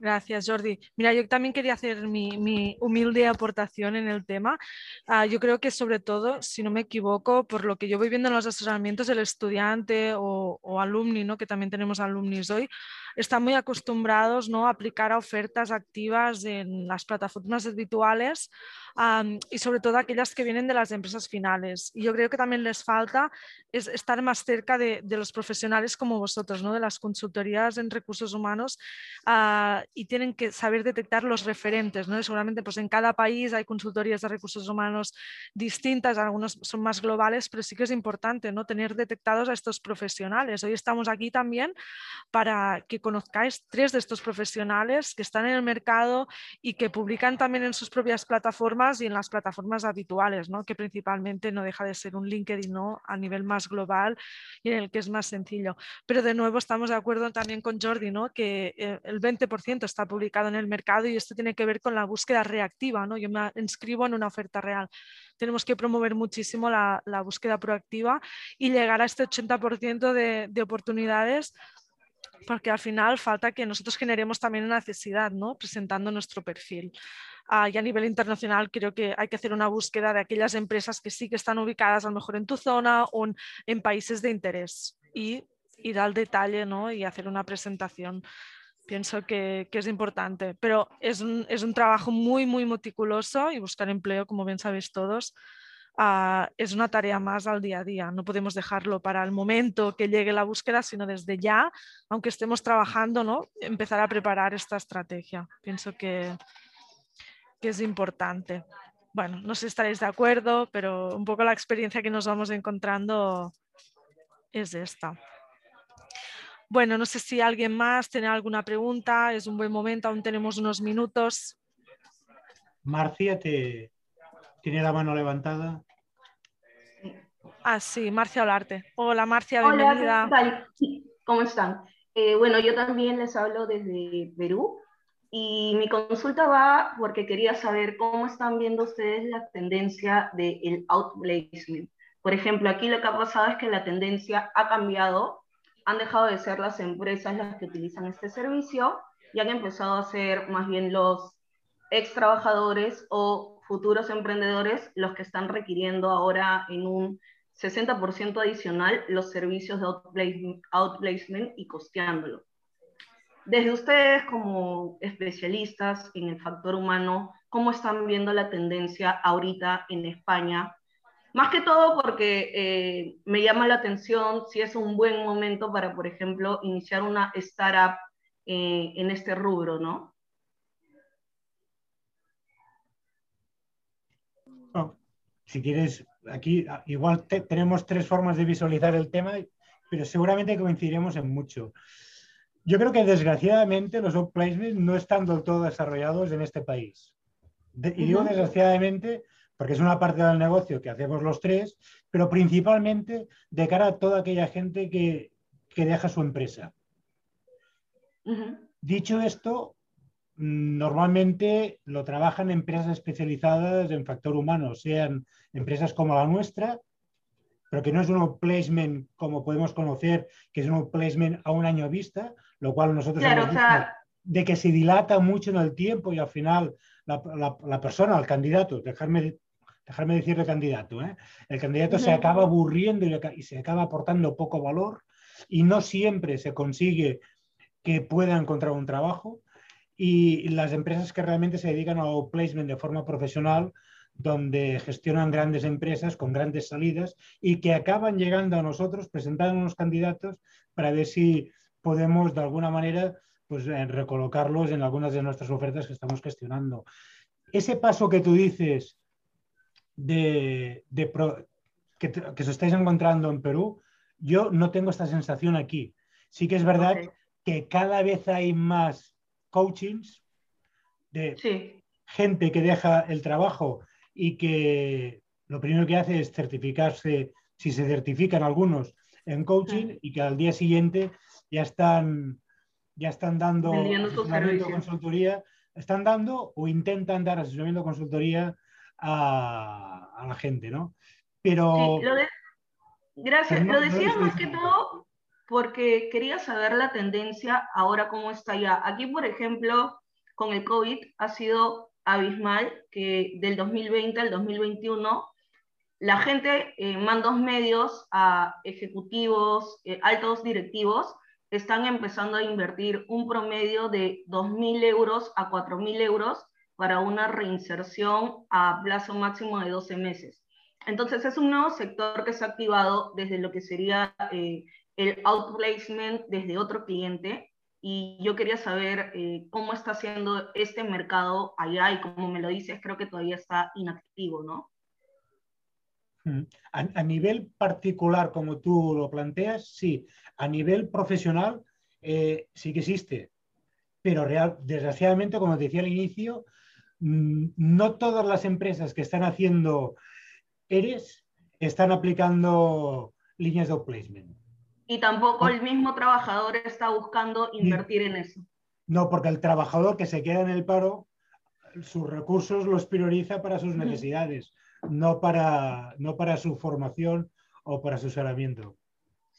Gracias, Jordi. Mira, yo también quería hacer mi, humilde aportación en el tema. Ah, yo creo que sobre todo, si no me equivoco, por lo que yo voy viendo en los asesoramientos, el estudiante o, alumni, ¿no? que también tenemos alumnis hoy, están muy acostumbrados ¿no? a aplicar ofertas activas en las plataformas habituales y sobre todo aquellas que vienen de las empresas finales. Y yo creo que también les falta es estar más cerca de, los profesionales como vosotros, ¿no? de las consultorías en recursos humanos ah, y tienen que saber detectar los referentes. ¿no? seguramente pues, en cada país hay consultorías de recursos humanos distintas, algunos son más globales, pero sí que es importante ¿no? tener detectados a estos profesionales. Hoy estamos aquí también para que conozcáis tres de estos profesionales que están en el mercado y que publican también en sus propias plataformas y en las plataformas habituales, ¿no? que principalmente no deja de ser un LinkedIn ¿no? a nivel más global y en el que es más sencillo. Pero de nuevo estamos de acuerdo también con Jordi, ¿no? que eh, el 20% está publicado en el mercado y esto tiene que ver con la búsqueda reactiva. ¿no? Yo me inscribo en una oferta real tenemos que promover muchísimo la, búsqueda proactiva y llegar a este 80% de, de, oportunidades porque al final falta que nosotros generemos también una necesidad, ¿no? presentando nuestro perfil. Ah, y a nivel internacional creo que hay que hacer una búsqueda de aquellas empresas que sí que están ubicadas a lo mejor en tu zona o en, países de interés y ir al detalle ¿no? y hacer una presentación. Pienso que, que es importante, pero es un, es un trabajo muy, muy meticuloso y buscar empleo, como bien sabéis todos, Ah, es una tarea más al día a día. No podemos dejarlo para el momento que llegue la búsqueda, sino desde ya, aunque estemos trabajando, ¿no? empezar a preparar esta estrategia. Pienso que, que es importante. Bueno, no sé si estaréis de acuerdo, pero un poco la experiencia que nos vamos encontrando es esta. Bueno, no sé si alguien más tiene alguna pregunta. Es un buen momento, aún tenemos unos minutos. Marcia, te, tiene la mano levantada. Ah, sí, Marcia Olarte. Hola, Marcia, bienvenida. Hola, ¿cómo están? Eh, bueno, yo también les hablo desde Perú y mi consulta va porque quería saber cómo están viendo ustedes la tendencia del outplacement. Por ejemplo, aquí lo que ha pasado es que la tendencia ha cambiado, han dejado de ser las empresas las que utilizan este servicio y han empezado a ser más bien los ex trabajadores o futuros emprendedores los que están requiriendo ahora en un 60% adicional los servicios de outplacement, y costeándolo. Desde ustedes como especialistas en el factor humano, ¿cómo están viendo la tendencia ahorita en España? Más que todo porque eh, me llama la atención si es un buen momento para, por ejemplo, iniciar una startup eh, en este rubro, ¿no? Oh, si quieres, aquí ah, igual tenemos tres formas de visualizar el tema, pero seguramente coincidiremos en mucho. Yo creo que desgraciadamente los outplacements no están del todo desarrollados en este país. y digo desgraciadamente porque es una parte del negocio que hacemos los tres, pero principalmente de cara a toda aquella gente que, deja su empresa. Dicho esto, normalmente lo trabajan empresas especializadas en factor humano, sean empresas como la nuestra, pero que no es un placement como podemos conocer, que es un placement a un año vista, lo cual nosotros hemos visto de que se dilata mucho en el tiempo y al final la, persona, el candidato, dejarme, dejarme decirle candidato, ¿eh? el candidato se acaba aburriendo y, se acaba aportando poco valor y no siempre se consigue que pueda encontrar un trabajo y las empresas que realmente se dedican al placement de forma profesional, donde gestionan grandes empresas con grandes salidas y que acaban llegando a nosotros presentando unos candidatos para ver si podemos de alguna manera pues, recolocarlos en algunas de nuestras ofertas que estamos gestionando. Ese paso que tú dices de, que, que, os estáis encontrando en Perú, yo no tengo esta sensación aquí. Sí que es verdad que cada vez hay más coachings de gente que deja el trabajo y que lo primero que hace es certificarse, si se certifican algunos en coaching y que al día siguiente ya están, ya están dando asesoramiento consultoría, están dando o intentan dar asesoramiento consultoría a, a la gente, ¿no? Pero... Gracias, lo decía más que todo porque quería saber la tendencia ahora cómo está ya. Aquí, por ejemplo, con el COVID ha sido abismal que del 2020 al 2021 la gente en mandos medios a ejecutivos, eh, altos directivos, están empezando a invertir un promedio de 2.000 euros a 4.000 euros para una reinserción a plazo máximo de 12 meses. Entonces es un nuevo sector que se ha activado desde lo que sería eh, el outplacement desde otro cliente y yo quería saber eh, cómo está haciendo este mercado allá y como me lo dices, creo que todavía está inactivo, ¿no? A, nivel particular, como tú lo planteas, sí. A nivel profesional, eh, sí que existe. Pero desgraciadamente, como decía al inicio, no todas las empresas que están haciendo ERES están aplicando líneas de outplacement. Y tampoco el mismo trabajador está buscando invertir en eso. No, porque el trabajador que se queda en el paro, sus recursos los prioriza para sus necesidades, no para, no para su formación o para su asesoramiento.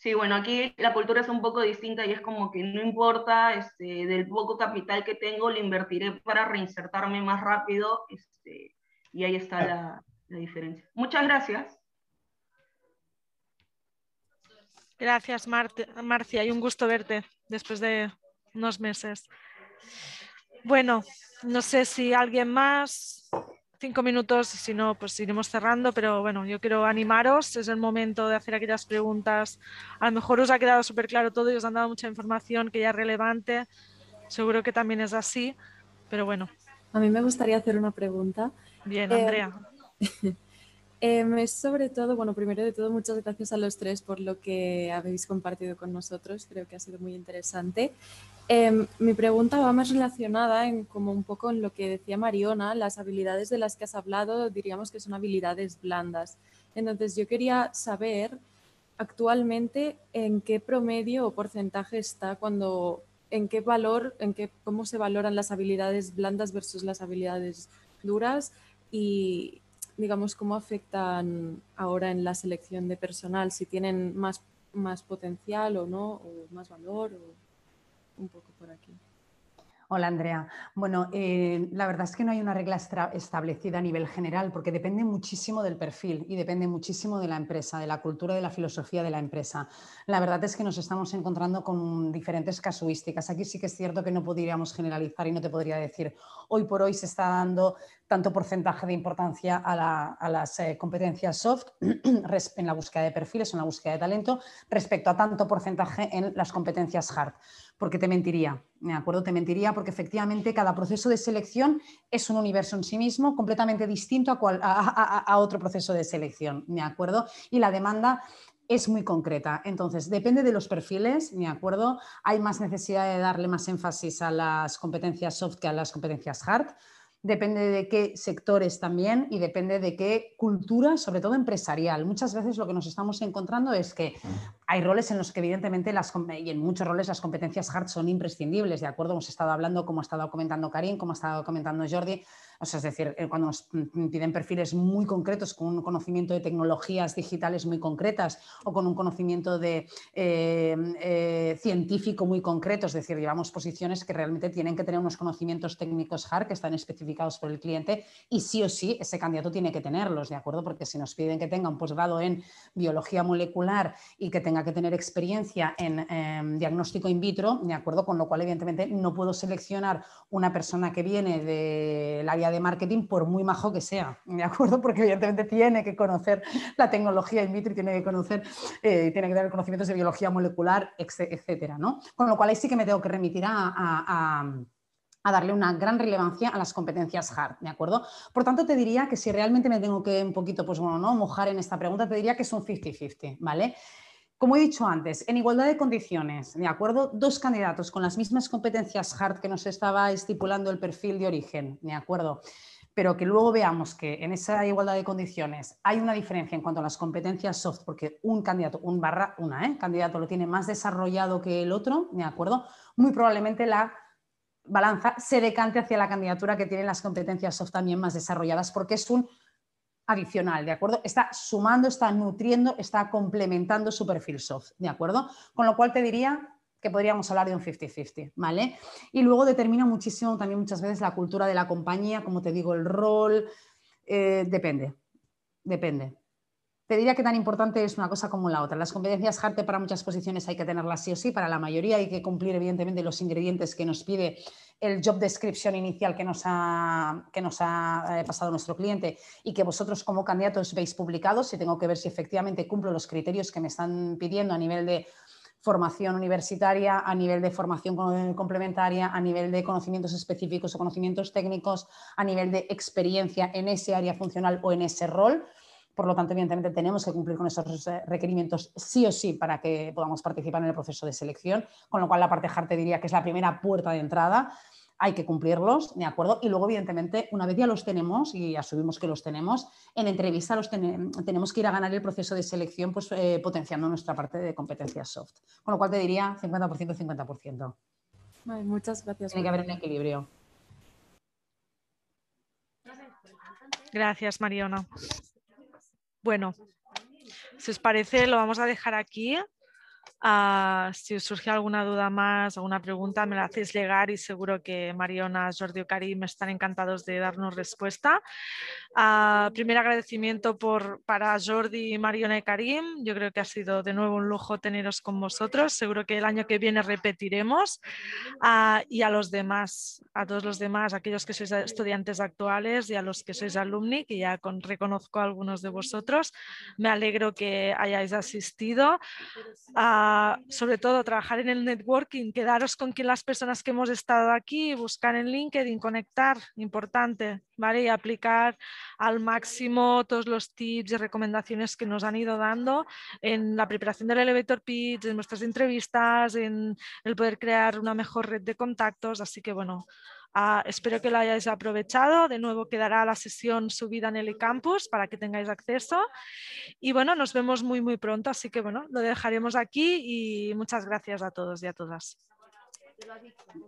Sí, bueno, aquí la cultura es un poco distinta y es como que no importa este, del poco capital que tengo, lo invertiré para reinsertarme más rápido este, y ahí está la, la diferencia. Muchas gracias. Gracias, Marcia, y un gusto verte después de unos meses. Bueno, no sé si alguien más, cinco minutos, y si no, pues iremos cerrando, pero bueno, yo quiero animaros, es el momento de hacer aquellas preguntas. A lo mejor os ha quedado súper claro todo y os han dado mucha información que ya es relevante, seguro que también es así, pero bueno. A mí me gustaría hacer una pregunta. Bien, Andrea. Em, es sobre todo, bueno, primero de todo, muchas gracias a los tres por lo que habéis compartido con nosotros, creo que ha sido muy interesante. Em, mi pregunta va más relacionada en como un poco en lo que decía Mariona, las habilidades de las que has hablado, diríamos que son habilidades blandas. Entonces, yo quería saber actualmente en qué promedio o porcentaje está cuando, en qué valor, en qué, cómo se valoran las habilidades blandas versus las habilidades duras y, digamos, cómo afectan ahora en la selección de personal, si tienen más, más potencial o no, o más valor, o un poco por aquí. Hola Andrea. Bueno, eh, la verdad es que no hay una regla establecida a nivel general porque depende muchísimo del perfil y depende muchísimo de la empresa, de la cultura, de la filosofía de la empresa. La verdad es que nos estamos encontrando con diferentes casuísticas. Aquí sí que es cierto que no podríamos generalizar y no te podría decir hoy por hoy se está dando tanto porcentaje de importancia a, las eh, competencias soft en la búsqueda de perfiles, en la búsqueda de talento, respecto a tanto porcentaje en las competencias hard porque te mentiría, ¿me acuerdo? Te mentiría porque efectivamente cada proceso de selección es un universo en sí mismo completamente distinto a, otro proceso de selección, ¿me acuerdo? Y la demanda es muy concreta. Entonces, depende de los perfiles, ¿me acuerdo? Hay más necesidad de darle más énfasis a las competencias soft que a las competencias hard. Depende de qué sectores también y depende de qué cultura, sobre todo empresarial. Muchas veces lo que nos estamos encontrando es que hay roles en los que evidentemente las, y en muchos roles las competencias hard son imprescindibles, ¿de acuerdo? Hemos estado hablando, como ha estado comentando Karim, como ha estado comentando Jordi, o sea, es decir, eh, cuando nos piden perfiles muy concretos con un conocimiento de tecnologías digitales muy concretas o con un conocimiento de, eh, eh, científico muy concreto, es decir, llevamos posiciones que realmente tienen que tener unos conocimientos técnicos hard que están especificados por el cliente y sí o sí ese candidato tiene que tenerlos, ¿de acuerdo? Porque si nos piden que tenga un posgrado en biología molecular y que tenga que tener experiencia en em, diagnóstico in vitro, ¿de acuerdo? Con lo cual, evidentemente, no puedo seleccionar una persona que viene del área de marketing, por muy majo que sea, ¿de acuerdo? Porque evidentemente tiene que conocer la tecnología in vitro y tiene que conocer, eh, tiene que tener conocimientos de biología molecular, etcétera, ¿no? Con lo cual ahí sí que me tengo que remitir a, darle una gran relevancia a las competencias hard, ¿de acuerdo? Por tanto, te diría que si realmente me tengo que un poquito, pues bueno, ¿no? mojar en esta pregunta, te diría que es un 50-50, ¿vale? Como he dicho antes, en igualdad de condiciones, ¿de acuerdo? Dos candidatos con las mismas competencias hard que nos estaba estipulando el perfil de origen, ¿de acuerdo? Pero que luego veamos que en esa igualdad de condiciones hay una diferencia en cuanto a las competencias soft, porque un candidato, un barra, una, ¿eh? candidato lo tiene más desarrollado que el otro, ¿de acuerdo? Muy probablemente la balanza se decante hacia la candidatura que tiene las competencias soft también más desarrolladas, porque es un adicional, ¿de acuerdo? Está sumando, está nutriendo, está complementando su perfil soft, ¿de acuerdo? Con lo cual te diría que podríamos hablar de un 50-50, ¿vale? Y luego determina muchísimo también muchas veces la cultura de la compañía, como te digo, el rol, eh, depende, depende. Te diría que tan importante es una cosa como la otra. Las competencias hard para muchas posiciones hay que tenerlas sí o sí, para la mayoría hay que cumplir evidentemente los ingredientes que nos pide el job description inicial que nos ha, que nos ha eh, pasado nuestro cliente y que vosotros como candidatos veis publicados y tengo que ver si efectivamente cumplo los criterios que me están pidiendo a nivel de formación universitaria, a nivel de formación complementaria, a nivel de conocimientos específicos o conocimientos técnicos, a nivel de experiencia en ese área funcional o en ese rol. Por lo tanto, evidentemente, tenemos que cumplir con esos eh, requerimientos sí o sí para que podamos participar en el proceso de selección, con lo cual la parte hard te diría que es la primera puerta de entrada hay que cumplirlos, ¿de acuerdo? Y luego, evidentemente, una vez ya los tenemos y asumimos que los tenemos, en entrevista los tenemos que ir a ganar el proceso de selección pues, eh, potenciando nuestra parte de competencias soft. Con lo cual te diría 50%, 50%. muchas gracias. Tiene que haber un equilibrio. Gracias, Mariona. Bueno, si os parece, lo vamos a dejar aquí. Ah, si os surge alguna duda más, alguna pregunta, me la hacéis llegar y seguro que Mariona, Jordi o Karim están encantados de darnos respuesta. Uh, primer agradecimiento por, para Jordi, Mariona y Karim. Yo creo que ha sido de nuevo un lujo teneros con vosotros. Seguro que el año que viene repetiremos. Ah, y a los demás, a todos los demás, aquellos que sois estudiantes actuales y a los que sois alumni, que ya con, reconozco a algunos de vosotros, me alegro que hayáis asistido sobre todo trabajar en el networking, quedaros con quien las personas que hemos estado aquí, buscar en LinkedIn, conectar, importante, ¿vale? Y aplicar al máximo todos los tips y recomendaciones que nos han ido dando en la preparación del elevator pitch, en nuestras entrevistas, en el poder crear una mejor red de contactos. Así que bueno, Ah, espero que lo hayáis aprovechado. De nuevo quedará la sesión subida en el campus para que tengáis acceso. Y bueno, nos vemos muy, muy pronto. Así que bueno, lo dejaremos aquí y muchas gracias a todos y a todas.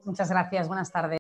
Muchas gracias. Buenas tardes.